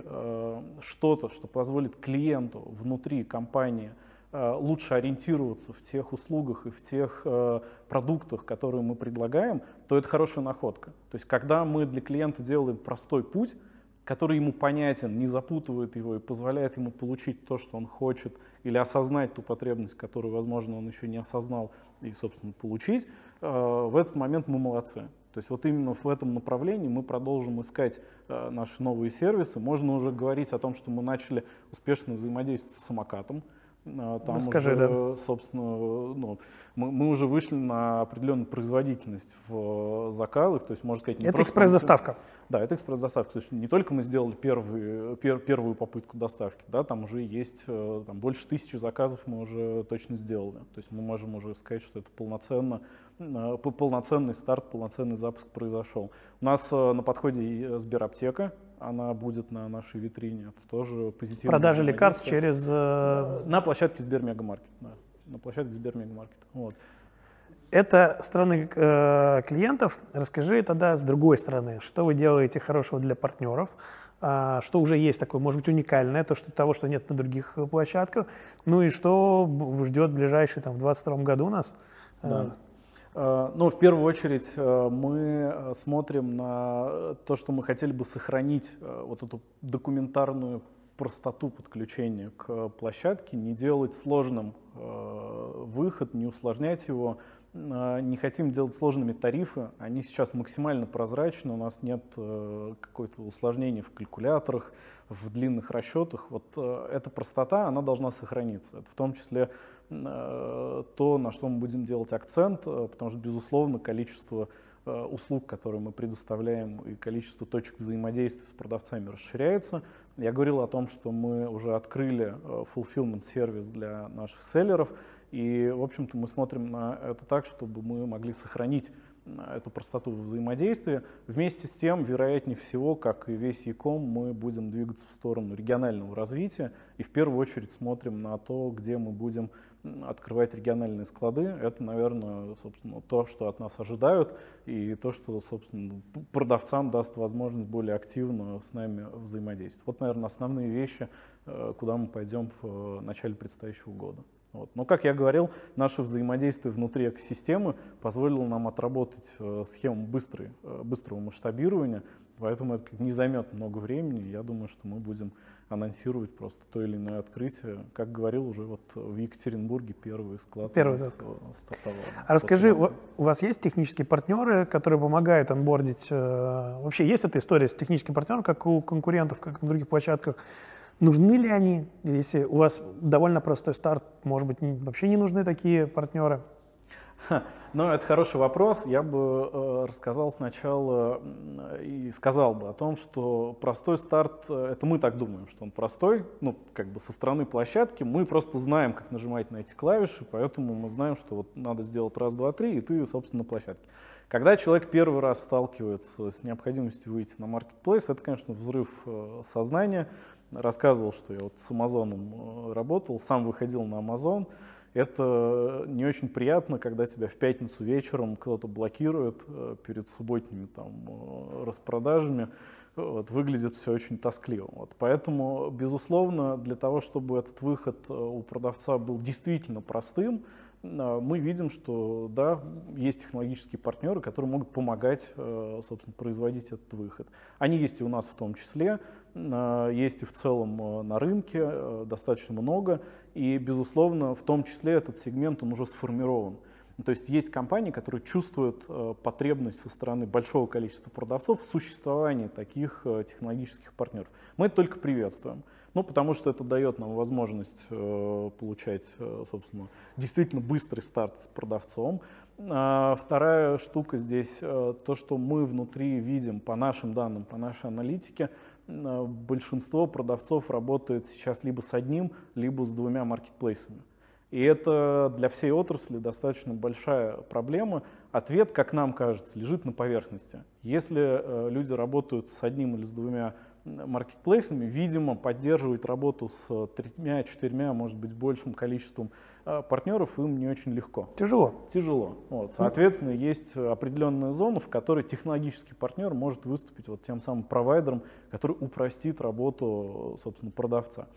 что-то, что позволит клиенту внутри компании лучше ориентироваться в тех услугах и в тех э, продуктах, которые мы предлагаем, то это хорошая находка. То есть когда мы для клиента делаем простой путь, который ему понятен, не запутывает его и позволяет ему получить то, что он хочет, или осознать ту потребность, которую, возможно, он еще не осознал, и, собственно, получить, э, в этот момент мы молодцы. То есть вот именно в этом направлении мы продолжим искать наши новые сервисы. Можно уже говорить о том, что мы начали успешно взаимодействовать с самокатом, Там Расскажи, уже, да. собственно, ну, мы, мы уже вышли на определенную производительность в заказах, то есть можно сказать... Не это экспресс-доставка. Да, это экспресс-доставка. То есть не только мы сделали первый, пер, первую попытку доставки, да, там уже есть э, там, больше тысячи заказов мы уже точно сделали. То есть мы можем уже сказать, что это полноценно, э, полноценный старт, полноценный запуск произошел. У нас э, на подходе Сбераптека, она будет на нашей витрине. Это тоже позитивно. Продажа лекарств через... Э, на площадке Сбермегамаркет, да. На площадке Сбермегамаркет. Вот. Это стороны э, клиентов. Расскажи тогда с другой стороны, что вы делаете хорошего для партнеров, э, что уже есть такое, может быть, уникальное, то, что того, что нет на других площадках, ну и что ждет ближайший там в 2022 году нас. Да. Э, ну, в первую очередь э, мы э, смотрим на то, что мы хотели бы сохранить вот эту документарную простоту подключения к площадке, не делать сложным выход, не усложнять его, не хотим делать сложными тарифы, они сейчас максимально прозрачны, у нас нет какой-то усложнений в калькуляторах, в длинных расчетах. Вот эта простота, она должна сохраниться. В том числе то, на что мы будем делать акцент, э, потому что, безусловно, количество э, услуг, которые мы предоставляем, и количество точек взаимодействия с продавцами расширяется. Я говорил о том, что мы уже открыли fulfillment сервис для наших селлеров, и, в общем-то, мы смотрим на это так, чтобы мы могли сохранить эту простоту взаимодействия. Вместе с тем, вероятнее всего, как и весь ЯКом, мы будем двигаться в сторону регионального развития и в первую очередь смотрим на то, где мы будем открывать региональные склады. Это, наверное, собственно, то, что от нас ожидают и то, что, собственно, продавцам даст возможность более активно с нами взаимодействовать. Вот, наверное, основные вещи, э, куда мы пойдем в начале предстоящего года. Вот. Но, как я говорил, наше взаимодействие внутри экосистемы позволило нам отработать э, схему быстрой, э, быстрого масштабирования, поэтому это не займет много времени. Я думаю, что мы будем анонсировать просто то или иное открытие. Как говорил уже вот в Екатеринбурге первый склад первый, да. стартовал. А расскажи, у вас есть технические партнеры, которые помогают анбордить? Э, вообще есть эта история с техническим партнером, как у конкурентов, как на других площадках? Нужны ли они? Если у вас довольно простой старт, может быть, вообще не нужны такие партнеры? Ну, это хороший вопрос. Я бы э, рассказал сначала и сказал бы о том, что простой старт, э, это мы так думаем, что он простой, ну, как бы со стороны площадки. Мы просто знаем, как нажимать на эти клавиши, поэтому мы знаем, что вот надо сделать раз, два, три, и ты, собственно, на площадке. Когда человек первый раз сталкивается с необходимостью выйти на маркетплейс, это, конечно, взрыв э, сознания. Рассказывал, что я вот с Амазоном работал, сам выходил на Амазон. Это не очень приятно, когда тебя в пятницу вечером кто-то блокирует э, перед субботними там, распродажами. Вот, выглядит все очень тоскливо. Вот, поэтому, безусловно, для того, чтобы этот выход у продавца был действительно простым, мы видим, что да, есть технологические партнеры, которые могут помогать, э, собственно, производить этот выход. Они есть и у нас в том числе, а, есть и в целом э, на рынке э, достаточно много, и, безусловно, в том числе этот сегмент, он уже сформирован. То есть есть компании, которые чувствуют потребность со стороны большого количества продавцов в существовании таких технологических партнеров. Мы это только приветствуем. Ну, потому что это дает нам возможность э, получать, э, собственно, действительно быстрый старт с продавцом. А вторая штука здесь, э, то, что мы внутри видим по нашим данным, по нашей аналитике, э, большинство продавцов работает сейчас либо с одним, либо с двумя маркетплейсами. И это для всей отрасли достаточно большая проблема. Ответ, как нам кажется, лежит на поверхности. Если э, люди работают с одним или с двумя маркетплейсами, видимо, поддерживать работу с тремя, четырьмя, может быть, большим количеством а, партнеров им не очень легко. Тяжело. Тяжело. Вот. Соответственно, есть определенная зона, в которой технологический партнер может выступить вот тем самым провайдером, который упростит работу, собственно, продавца.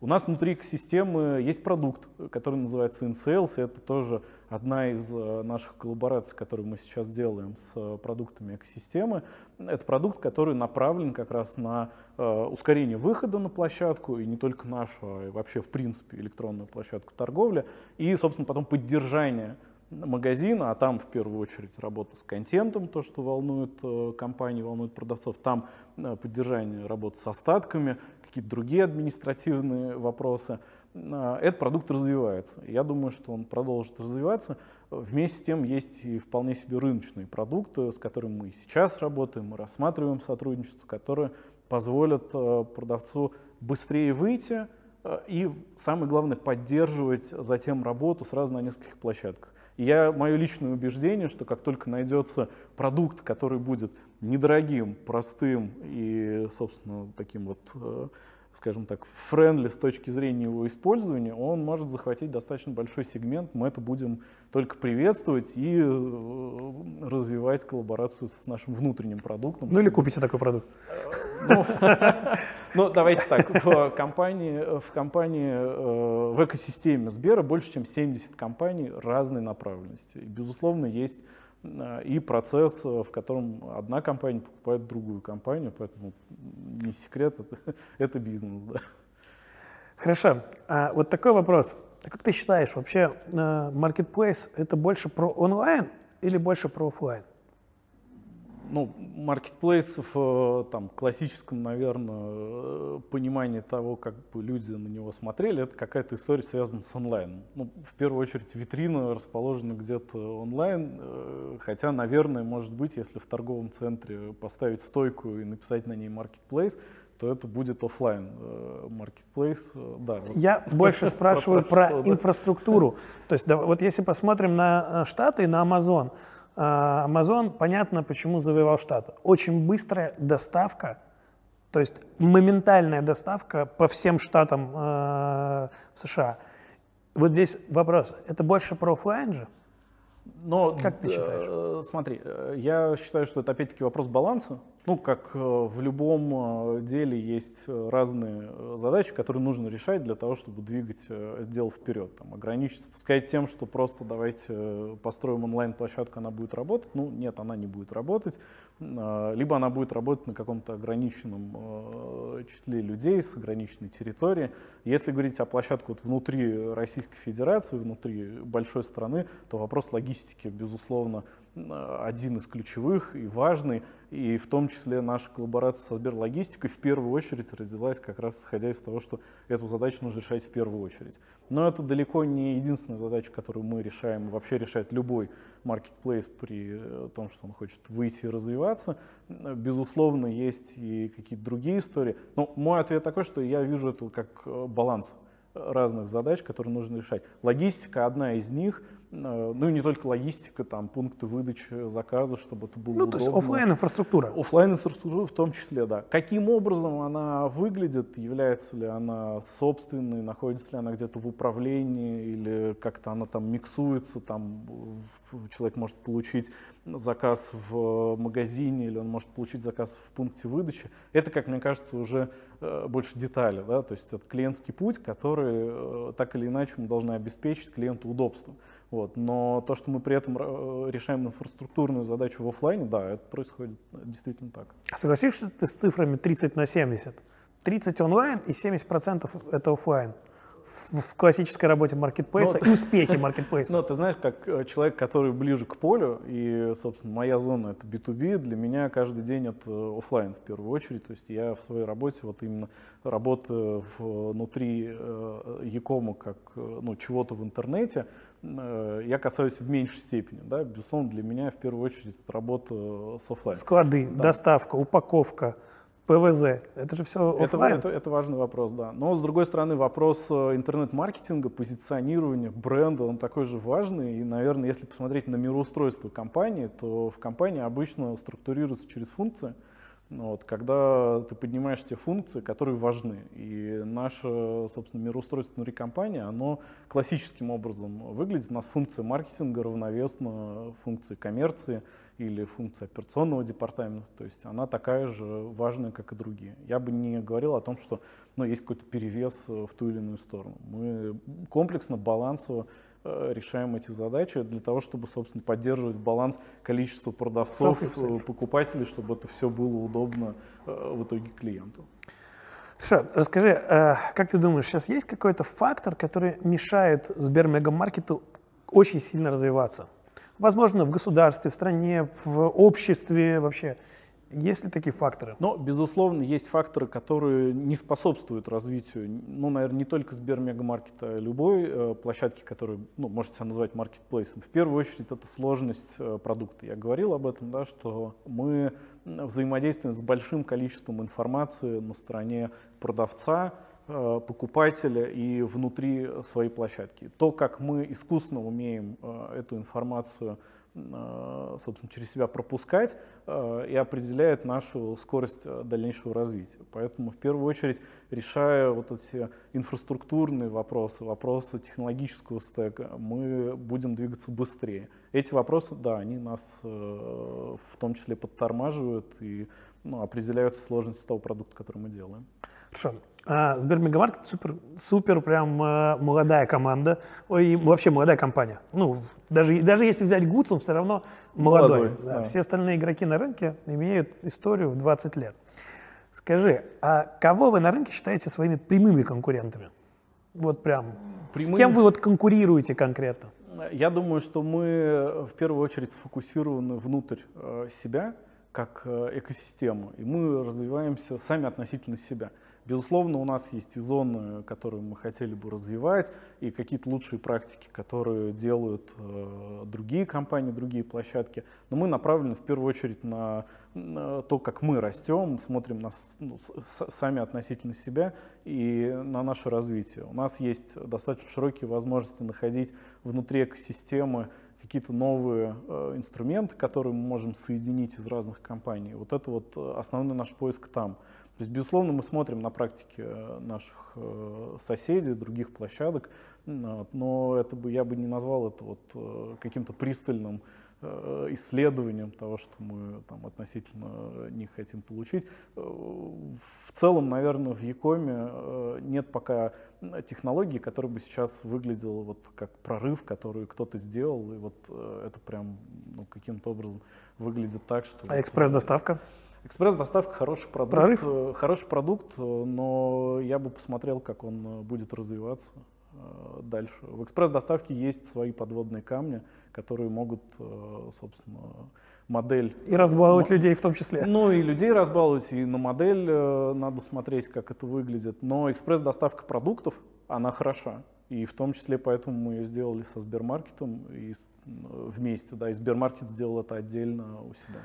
У нас внутри экосистемы есть продукт, который называется InSales. Это тоже одна из э, наших коллабораций, которую мы сейчас делаем с э, продуктами экосистемы. Это продукт, который направлен как раз на э, ускорение выхода на площадку, и не только нашу, а вообще в принципе электронную площадку торговли, и, собственно, потом поддержание магазина, а там в первую очередь работа с контентом, то, что волнует компании, волнует продавцов, там поддержание работы с остатками, какие-то другие административные вопросы. Этот продукт развивается. Я думаю, что он продолжит развиваться. Вместе с тем есть и вполне себе рыночные продукты, с которыми мы сейчас работаем, мы рассматриваем сотрудничество, которые позволят продавцу быстрее выйти и, самое главное, поддерживать затем работу сразу на нескольких площадках. Я, мое личное убеждение, что как только найдется продукт, который будет недорогим, простым и, собственно, таким вот скажем так, френдли с точки зрения его использования, он может захватить достаточно большой сегмент. Мы это будем только приветствовать и э, развивать коллаборацию с нашим внутренним продуктом. Ну или купите такой продукт. Ну, давайте так, в компании, в компании, э, в экосистеме Сбера больше, чем 70 компаний разной направленности. И, безусловно, есть и процесс, э, в котором одна компания покупает другую компанию, поэтому не секрет, это, это бизнес, да. Хорошо. А вот такой вопрос. Как ты считаешь, вообще э, marketplace это больше про онлайн или больше про офлайн? Ну, маркетплейс в там, классическом, наверное, понимании того, как бы люди на него смотрели, это какая-то история связана с онлайн. Ну, в первую очередь витрина расположена где-то онлайн, э, хотя, наверное, может быть, если в торговом центре поставить стойку и написать на ней маркетплейс, то это будет офлайн маркетплейс. Э, да. Я больше спрашиваю про инфраструктуру. То есть вот если посмотрим на э, Штаты и на Amazon, Amazon, понятно, почему завоевал Штаты. Очень быстрая доставка, то есть моментальная доставка по всем штатам э, в США. Вот здесь вопрос, это больше про офлайн же? Но, как ты считаешь? Э, смотри, э, я считаю, что это опять-таки вопрос баланса. Ну, как э, в любом деле есть разные задачи, которые нужно решать для того, чтобы двигать дело вперед. Там, ограничиться, сказать тем, что просто давайте построим онлайн-площадку, она будет работать. Ну, нет, она не будет работать. Либо она будет работать на каком-то ограниченном числе людей с ограниченной территорией. Если говорить о площадке вот внутри Российской Федерации, внутри большой страны, то вопрос логистики, безусловно, один из ключевых и важный, и в том числе наша коллаборация со Сберлогистикой в первую очередь родилась как раз исходя из того, что эту задачу нужно решать в первую очередь. Но это далеко не единственная задача, которую мы решаем, вообще решает любой маркетплейс при э, том, что он хочет выйти и развиваться. Безусловно, есть и какие-то другие истории. Но мой ответ такой, что я вижу это как э, баланс разных задач, которые нужно решать. Логистика одна из них – Э, ну и не только логистика, там пункты выдачи заказа, чтобы это было Ну, удобно. то есть офлайн инфраструктура. Офлайн инфраструктура в том числе, да. Каким образом она выглядит, является ли она собственной, находится ли она где-то в управлении или как-то она там миксуется, там человек может получить заказ в магазине или он может получить заказ в пункте выдачи. Это, как мне кажется, уже э, больше детали, да, то есть это клиентский путь, который э, так или иначе мы должны обеспечить клиенту удобством. Вот. Но то, что мы при этом э, решаем инфраструктурную задачу в офлайне, да, это происходит действительно так. Согласишься ты с цифрами 30 на 70? 30 онлайн и 70% это офлайн в классической работе маркетплейса ну, и успехи маркетплейса. Ну, ты знаешь, как э, человек, который ближе к полю, и, собственно, моя зона это B2B, для меня каждый день это офлайн в первую очередь. То есть я в своей работе вот именно работаю внутри э, Якома как э, ну, чего-то в интернете, я касаюсь в меньшей степени. Да? Безусловно, для меня в первую очередь это работа с офлайн. Склады, да. доставка, упаковка, ПВЗ, это же все офлайн. Это, это, это важный вопрос, да. Но, с другой стороны, вопрос э, интернет-маркетинга, позиционирования, бренда, он такой же важный. И, наверное, если посмотреть на мироустройство компании, то в компании обычно структурируется через функции. Вот, когда ты поднимаешь те функции, которые важны. И наше, собственно, мироустройство внутри компании, оно классическим образом выглядит. У нас функция маркетинга равновесна функции коммерции, или функция операционного департамента, то есть она такая же важная, как и другие. Я бы не говорил о том, что ну, есть какой-то перевес в ту или иную сторону. Мы комплексно, балансово решаем эти задачи для того, чтобы, собственно, поддерживать баланс количества продавцов, э, покупателей, чтобы это все было удобно в итоге клиенту. Хорошо, расскажи, как ты думаешь, сейчас есть какой-то фактор, который мешает Сбермегамаркету очень сильно развиваться? возможно, в государстве, в стране, в обществе вообще. Есть ли такие факторы? Но, безусловно, есть факторы, которые не способствуют развитию, ну, наверное, не только Сбермегамаркета, а любой э, площадки, которую, ну, можете себя назвать маркетплейсом. В первую очередь, это сложность э, продукта. Я говорил об этом, да, что мы взаимодействуем с большим количеством информации на стороне продавца, э, покупателя и внутри своей площадки. То, как мы искусно умеем э, эту информацию собственно, через себя пропускать э, и определяет нашу скорость э, дальнейшего развития. Поэтому в первую очередь, решая вот эти инфраструктурные вопросы, вопросы технологического стека, мы будем двигаться быстрее. Эти вопросы, да, они нас в том числе подтормаживают и ну, определяют сложность того продукта, который мы делаем. Хорошо. А, Сбермегамаркет супер, супер прям э, молодая команда, ой, и вообще молодая компания. Ну, даже, даже если взять Гудс, он все равно молодой. молодой да. Да. Все остальные игроки на рынке имеют историю в 20 лет. Скажи, а кого вы на рынке считаете своими прямыми конкурентами? Вот прям. Прямыми... С кем вы вот конкурируете конкретно? Я думаю, что мы в первую очередь сфокусированы внутрь э, себя как э, экосистему, и мы развиваемся сами относительно себя. Безусловно, у нас есть и зоны, которые мы хотели бы развивать, и какие-то лучшие практики, которые делают э, другие компании, другие площадки. Но мы направлены в первую очередь на, на то, как мы растем, смотрим на, ну, с, сами относительно себя и на наше развитие. У нас есть достаточно широкие возможности находить внутри экосистемы какие-то новые э, инструменты, которые мы можем соединить из разных компаний. Вот это вот э, основной наш поиск там. То есть, безусловно, мы смотрим на практике э, наших э, соседей, других площадок, но это бы, я бы не назвал это вот э, каким-то пристальным исследованием того, что мы там относительно них хотим получить. В целом, наверное, в Якоме нет пока технологии, которая бы сейчас выглядела вот как прорыв, который кто-то сделал, и вот это прям ну, каким-то образом выглядит так, что... А экспресс-доставка? Экспресс-доставка хороший продукт, Прорыв? Э, хороший продукт, э, но я бы посмотрел, как он э, будет развиваться дальше. В экспресс-доставке есть свои подводные камни, которые могут, собственно, модель... И разбаловать но, людей в том числе. Ну и людей разбаловать, и на модель надо смотреть, как это выглядит. Но экспресс-доставка продуктов, она хороша. И в том числе поэтому мы ее сделали со Сбермаркетом и вместе, да, и Сбермаркет сделал это отдельно у себя.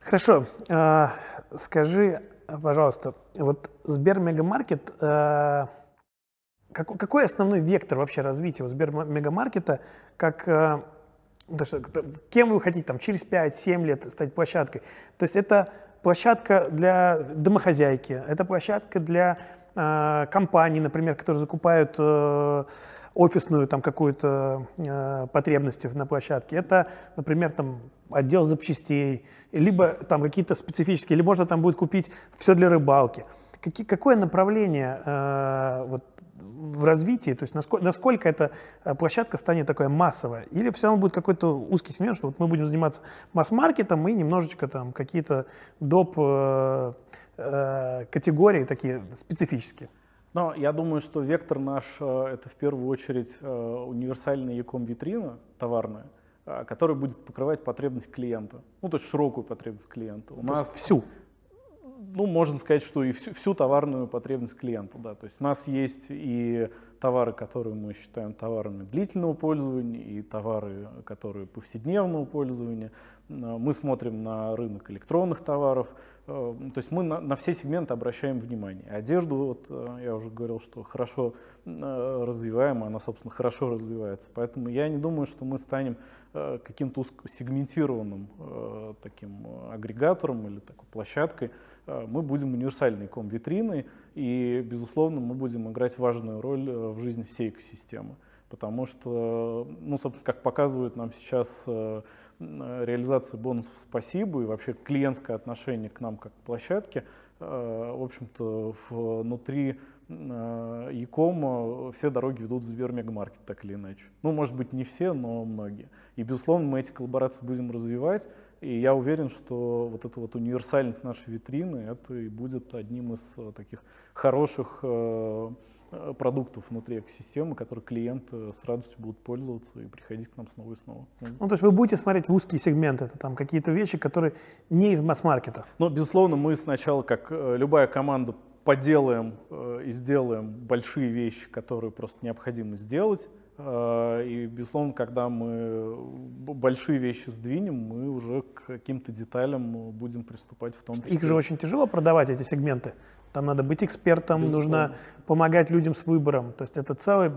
Хорошо. А, скажи, пожалуйста, вот Сбермегамаркет, а, какой основной вектор вообще развития у Сбермегамаркета, как а, кем вы хотите там через 5-7 лет стать площадкой? То есть это площадка для домохозяйки, это площадка для э, компаний, например, которые закупают э, офисную там какую-то э, потребность на площадке. Это, например, там отдел запчастей, либо там какие-то специфические, или можно там будет купить все для рыбалки. Какие, какое направление э, вот, в развитии, то есть насколько, насколько эта э, площадка станет такой массовой, или все равно будет какой-то узкий сегмент, что вот мы будем заниматься масс-маркетом и немножечко там какие-то доп. Э, э, категории такие специфические. Но я думаю, что вектор наш э, — это в первую очередь э, универсальная Яком витрина товарная, э, которая будет покрывать потребность клиента. Ну, то есть широкую потребность клиента. У то нас всю. Ну, можно сказать, что и всю, всю товарную потребность клиента, да. То есть у нас есть и товары, которые мы считаем товарами длительного пользования, и товары, которые повседневного пользования. Мы смотрим на рынок электронных товаров, Э, то есть мы на, на все сегменты обращаем внимание. Одежду, вот э, я уже говорил, что хорошо э, развиваем, она, собственно, хорошо развивается. Поэтому я не думаю, что мы станем каким-то сегментированным таким агрегатором или такой площадкой. Мы будем универсальной ком-витриной, и, безусловно, мы будем играть важную роль в жизни всей экосистемы. Потому что, ну, собственно, как показывает нам сейчас реализации бонусов спасибо и вообще клиентское отношение к нам как к площадке, э, в общем-то, внутри Яком все дороги ведут в Сбермегамаркет, так или иначе. Ну, может быть, не все, но многие. И, безусловно, мы эти коллаборации будем развивать. И я уверен, что вот эта вот универсальность нашей витрины, это и будет одним из таких хороших Э, продуктов внутри экосистемы, которые клиенты с радостью будут пользоваться и приходить к нам снова и снова. Ну, то есть вы будете смотреть в узкие сегменты, это там какие-то вещи, которые не из масс-маркета? Ну, безусловно, мы сначала, как э, любая команда, поделаем э, и сделаем большие вещи, которые просто необходимо сделать. И, безусловно, когда мы большие вещи сдвинем, мы уже к каким-то деталям будем приступать в том числе. Их же очень тяжело продавать, эти сегменты. Там надо быть экспертом, Безусловно. нужно помогать людям с выбором. То есть это целый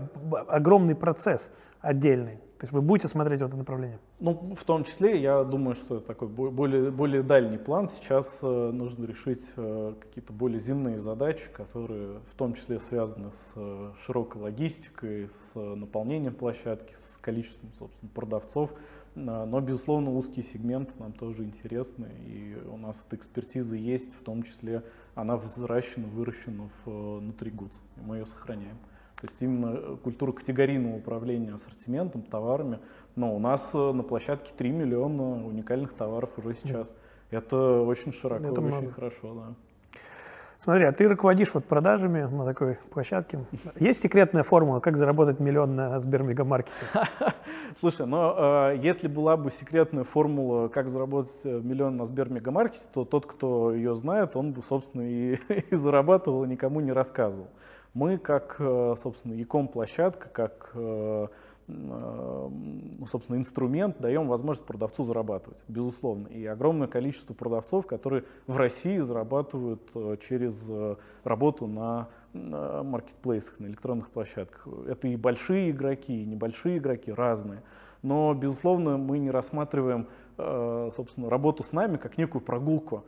огромный процесс отдельный. То есть вы будете смотреть в это направление? Ну, в том числе, я думаю, что такой более, более дальний план. Сейчас э, нужно решить э, какие-то более земные задачи, которые в том числе связаны с э, широкой логистикой, с наполнением площадки, с количеством, собственно, продавцов. Но, безусловно, узкий сегмент нам тоже интересны, и у нас эта экспертиза есть, в том числе она взращена, выращена внутри ГУЦ, и мы ее сохраняем. То есть именно культура категорийного управления ассортиментом, товарами. Но у нас э, на площадке 3 миллиона уникальных товаров уже сейчас. Это очень широко, Это очень много. хорошо, да. Смотри, а ты руководишь вот продажами на такой площадке. Есть секретная формула, как заработать миллион на Сбермегамаркете? Слушай, но э, если была бы секретная формула, как заработать э, миллион на Сбермегамаркете, то тот, кто ее знает, он бы, собственно, и, и зарабатывал, и никому не рассказывал. Мы, как, э, собственно, Яком площадка, как э, Э, собственно, инструмент, даем возможность продавцу зарабатывать, безусловно. И огромное количество продавцов, которые в России зарабатывают через работу на маркетплейсах, на электронных площадках. Это и большие игроки, и небольшие игроки, разные. Но, безусловно, мы не рассматриваем, собственно, работу с нами как некую прогулку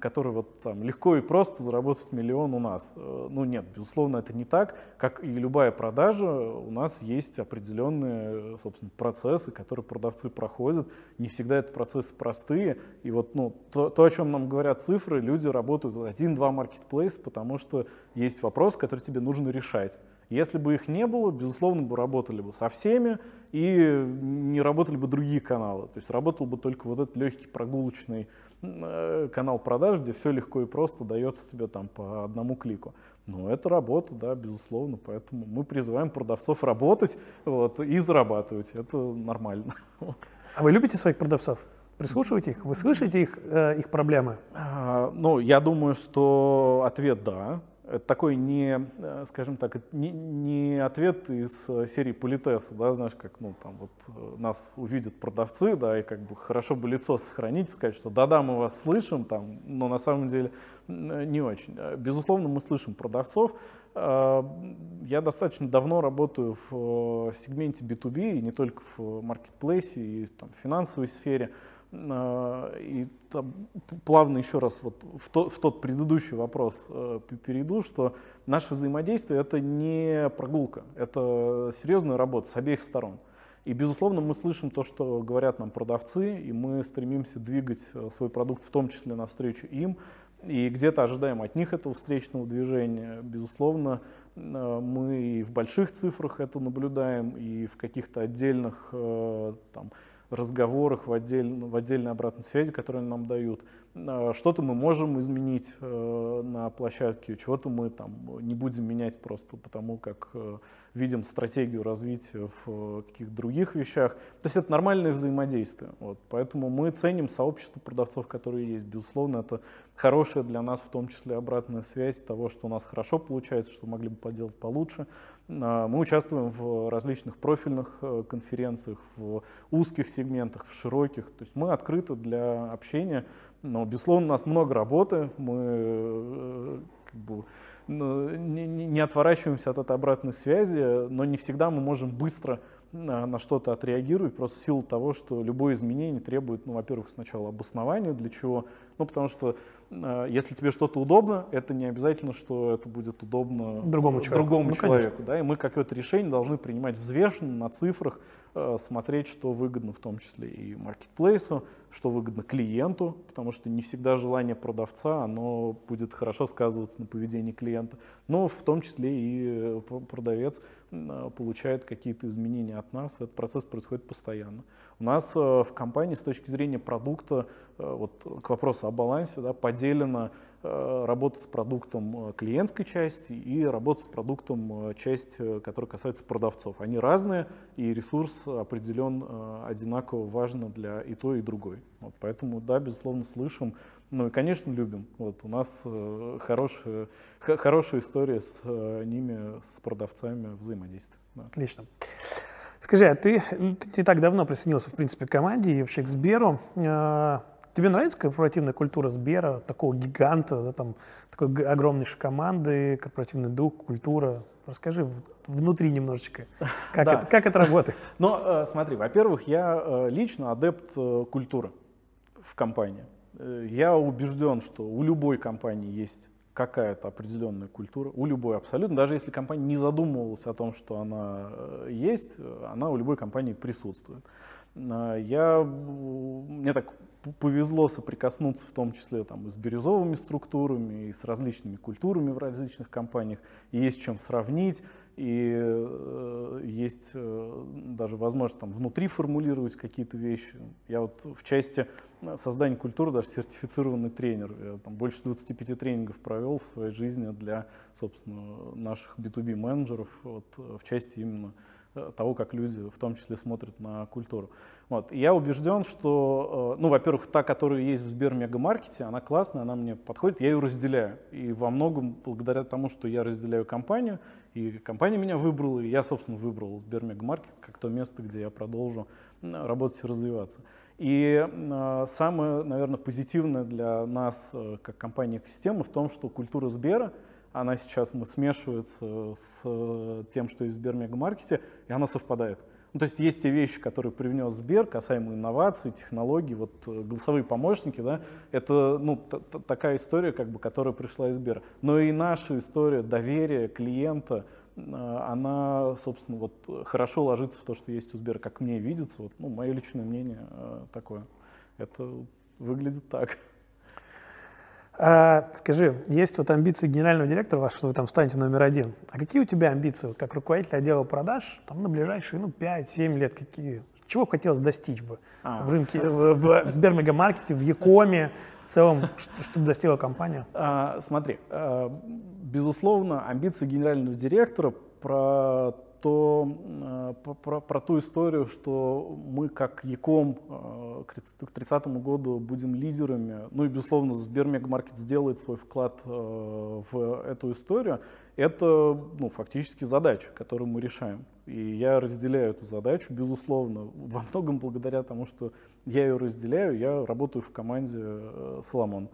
который вот там легко и просто заработать миллион у нас. Э, ну нет, безусловно, это не так. Как и любая продажа, у нас есть определенные, собственно, процессы, которые продавцы проходят. Не всегда это процессы простые. И вот ну, то, то о чем нам говорят цифры, люди работают один-два маркетплейса, потому что есть вопрос, который тебе нужно решать. Если бы их не было, безусловно, бы работали бы со всеми, и не работали бы другие каналы. То есть работал бы только вот этот легкий прогулочный Э, канал продаж, где все легко и просто дается тебе там по одному клику. Но это работа, да, безусловно, поэтому мы призываем продавцов работать вот, и зарабатывать. Это нормально. А вы любите своих продавцов? Прислушиваете их? Вы слышите их, э, их проблемы? А, ну, я думаю, что ответ да. Это такой не, э, скажем так, не, не ответ из э, серии политеса, да, знаешь, как, ну, там вот э, нас увидят продавцы, да, и как бы хорошо бы лицо сохранить, сказать, что да-да, мы вас слышим, там, но на самом деле не очень. Безусловно, мы слышим продавцов. Я достаточно давно работаю в сегменте B2B, и не только в маркетплейсе, и там, в финансовой сфере. А, и там, плавно еще раз вот в, то, в тот предыдущий вопрос э, перейду, что наше взаимодействие это не прогулка, это серьезная работа с обеих сторон. И, безусловно, мы слышим то, что говорят нам продавцы, и мы стремимся двигать э, свой продукт в том числе навстречу им, и где-то ожидаем от них этого встречного движения. Безусловно, э, мы и в больших цифрах это наблюдаем, и в каких-то отдельных там, разговорах, в, отдель, в отдельной обратной связи, которую они нам дают. А, что-то мы можем изменить э, на площадке, чего-то мы там не будем менять просто потому, как э, видим стратегию развития в каких-то других вещах. То есть это нормальное взаимодействие. Вот. Поэтому мы ценим сообщество продавцов, которые есть. Безусловно, это хорошая для нас в том числе обратная связь того, что у нас хорошо получается, что могли бы поделать получше. А, мы участвуем в различных профильных э, конференциях, в узких сегментах, в широких. То есть мы открыты для общения. Но, безусловно, у нас много работы. Мы э, как бы, не, не отворачиваемся от этой обратной связи, но не всегда мы можем быстро на, на что-то отреагировать, просто в силу того, что любое изменение требует, ну, во-первых, сначала обоснования, для чего, ну, потому что э, если тебе что-то удобно, это не обязательно, что это будет удобно другому человеку. Другому ну, человеку да? И мы какое-то решение должны принимать взвешенно, на цифрах, смотреть, что выгодно в том числе и маркетплейсу, что выгодно клиенту, потому что не всегда желание продавца, оно будет хорошо сказываться на поведении клиента, но в том числе и э, продавец получает какие-то изменения от нас, этот процесс происходит постоянно. У нас в компании с точки зрения продукта, вот к вопросу о балансе, да, поделена э, работа с продуктом э, клиентской части и работа с продуктом э, часть, которая касается продавцов. Они разные, и ресурс определен одинаково важно для и той, и другой. Вот, поэтому, да, безусловно, слышим, ну и, конечно, любим. Вот, у нас хорошая, хорошая история с ними, с продавцами взаимодействия. Да. Отлично. Скажи, а ты, ты не так давно присоединился, в принципе, к команде и вообще к Сберу. Тебе нравится корпоративная культура Сбера, такого гиганта, да, там, такой огромнейшей команды, корпоративный дух, культура? Расскажи внутри немножечко, как, да. это, как это работает. Ну, смотри, во-первых, я э, лично адепт э, культуры в компании. Я убежден, что у любой компании есть какая-то определенная культура, у любой абсолютно, даже если компания не задумывалась о том, что она есть, она у любой компании присутствует. Я, мне так повезло соприкоснуться в том числе там, с бирюзовыми структурами, и с различными культурами в различных компаниях, и есть чем сравнить, и э, есть э, даже возможность там, внутри формулировать какие-то вещи. Я вот в части создания культуры даже сертифицированный тренер. Я там больше 25 тренингов провел в своей жизни для, собственно, наших B2B менеджеров вот, в части именно Э, того, как люди в том числе смотрят на культуру. Вот. я убежден, что, э, ну, во-первых, та, которая есть в Сбер Мегамаркете, она классная, она мне подходит, я ее разделяю. И во многом благодаря тому, что я разделяю компанию, и компания меня выбрала, и я, собственно, выбрал Сбер Мегамаркет как то место, где я продолжу работать и развиваться. И э, самое, наверное, позитивное для нас, как компании экосистемы, в том, что культура Сбера — она сейчас мы смешивается с э, тем, что есть в Сбермегамаркете, и она совпадает. Ну, то есть есть те вещи, которые привнес Сбер, касаемо инноваций, технологий, вот э, голосовые помощники, да, это ну, такая история, как бы, которая пришла из Сбера. Но и наша история доверия клиента, э, она, собственно, вот хорошо ложится в то, что есть у Сбера, как мне видится, вот, ну, мое личное мнение такое. Это выглядит так. А, скажи, есть вот амбиции генерального директора, что вы там станете номер один. А какие у тебя амбиции, вот как руководитель отдела продаж, там на ближайшие ну, 5-7 лет какие? Чего хотелось достичь бы а. в рынке, в, в, в Сбермегамаркете, в Якоме, в целом, чтобы достигла компания? А, смотри, а, безусловно, амбиции генерального директора про то э, про, про ту историю, что мы как Яком э, к 30 году будем лидерами, ну и, безусловно, Сбермегамаркет сделает свой вклад э, в эту историю, это ну, фактически задача, которую мы решаем. И я разделяю эту задачу, безусловно, во многом благодаря тому, что я ее разделяю, я работаю в команде Соломон.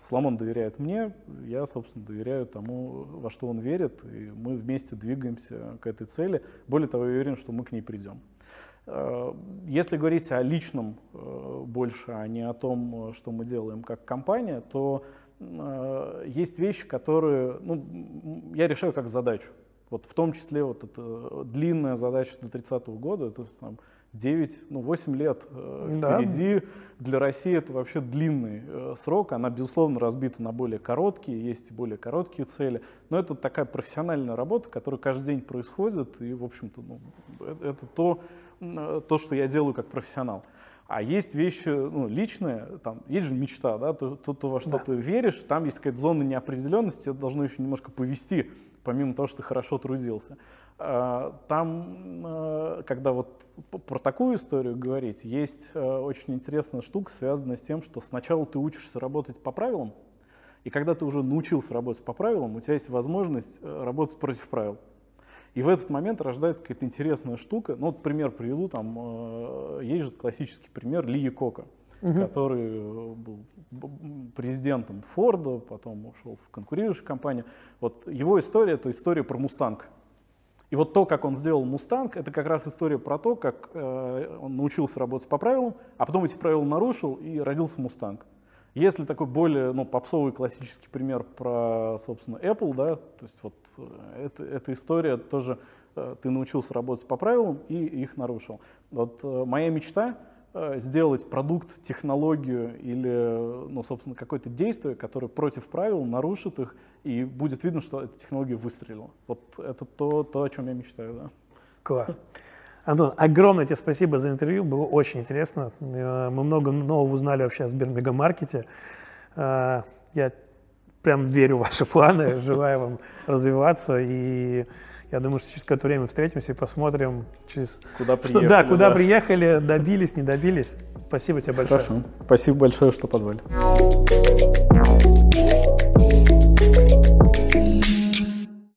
Соломон доверяет мне, я, собственно, доверяю тому, во что он верит, и мы вместе двигаемся к этой цели. Более того, я уверен, что мы к ней придем. Э, если говорить о личном э, больше, а не о том, что мы делаем как компания, то э, есть вещи, которые ну, я решаю как задачу. Вот в том числе вот эта длинная задача до 30 года, это там, 9, ну 8 лет э, да. впереди. Для России это вообще длинный э, срок. Она, безусловно, разбита на более короткие, есть и более короткие цели. Но это такая профессиональная работа, которая каждый день происходит. И, в общем-то, ну, э, это то, э, то, что я делаю как профессионал. А есть вещи ну, личные, там, есть же мечта, да, то, то, то во что да. ты веришь, там есть какая-то зона неопределенности, это должно еще немножко повести, помимо того, что ты хорошо трудился. А, там, а, когда вот про такую историю говорить, есть а, очень интересная штука, связанная с тем, что сначала ты учишься работать по правилам, и когда ты уже научился работать по правилам, у тебя есть возможность э, работать против правил. И в этот момент рождается какая-то интересная штука. Ну, вот пример приведу, там э, есть же классический пример Ли Кока, угу. который э, был президентом Форда, потом ушел в конкурирующую компанию. Вот его история — это история про Мустанг. И вот то, как он сделал Мустанг, это как раз история про то, как э, он научился работать по правилам, а потом эти правила нарушил и родился Мустанг. Если такой более ну, попсовый классический пример про, собственно, Apple, да, то есть вот это, эта история тоже, э, ты научился работать по правилам и их нарушил. Вот э, моя мечта сделать продукт, технологию или, ну, собственно, какое-то действие, которое против правил, нарушит их, и будет видно, что эта технология выстрелила. Вот это то, то о чем я мечтаю, да. Класс. Антон, огромное тебе спасибо за интервью, было очень интересно. Мы много нового узнали вообще о Сбермегамаркете. Я прям верю в ваши планы, желаю вам развиваться и я думаю, что через какое-то время встретимся и посмотрим, через... Куда приехали. Что, да, куда да. приехали, добились, не добились. Спасибо тебе большое. Хорошо. Спасибо большое, что позвали.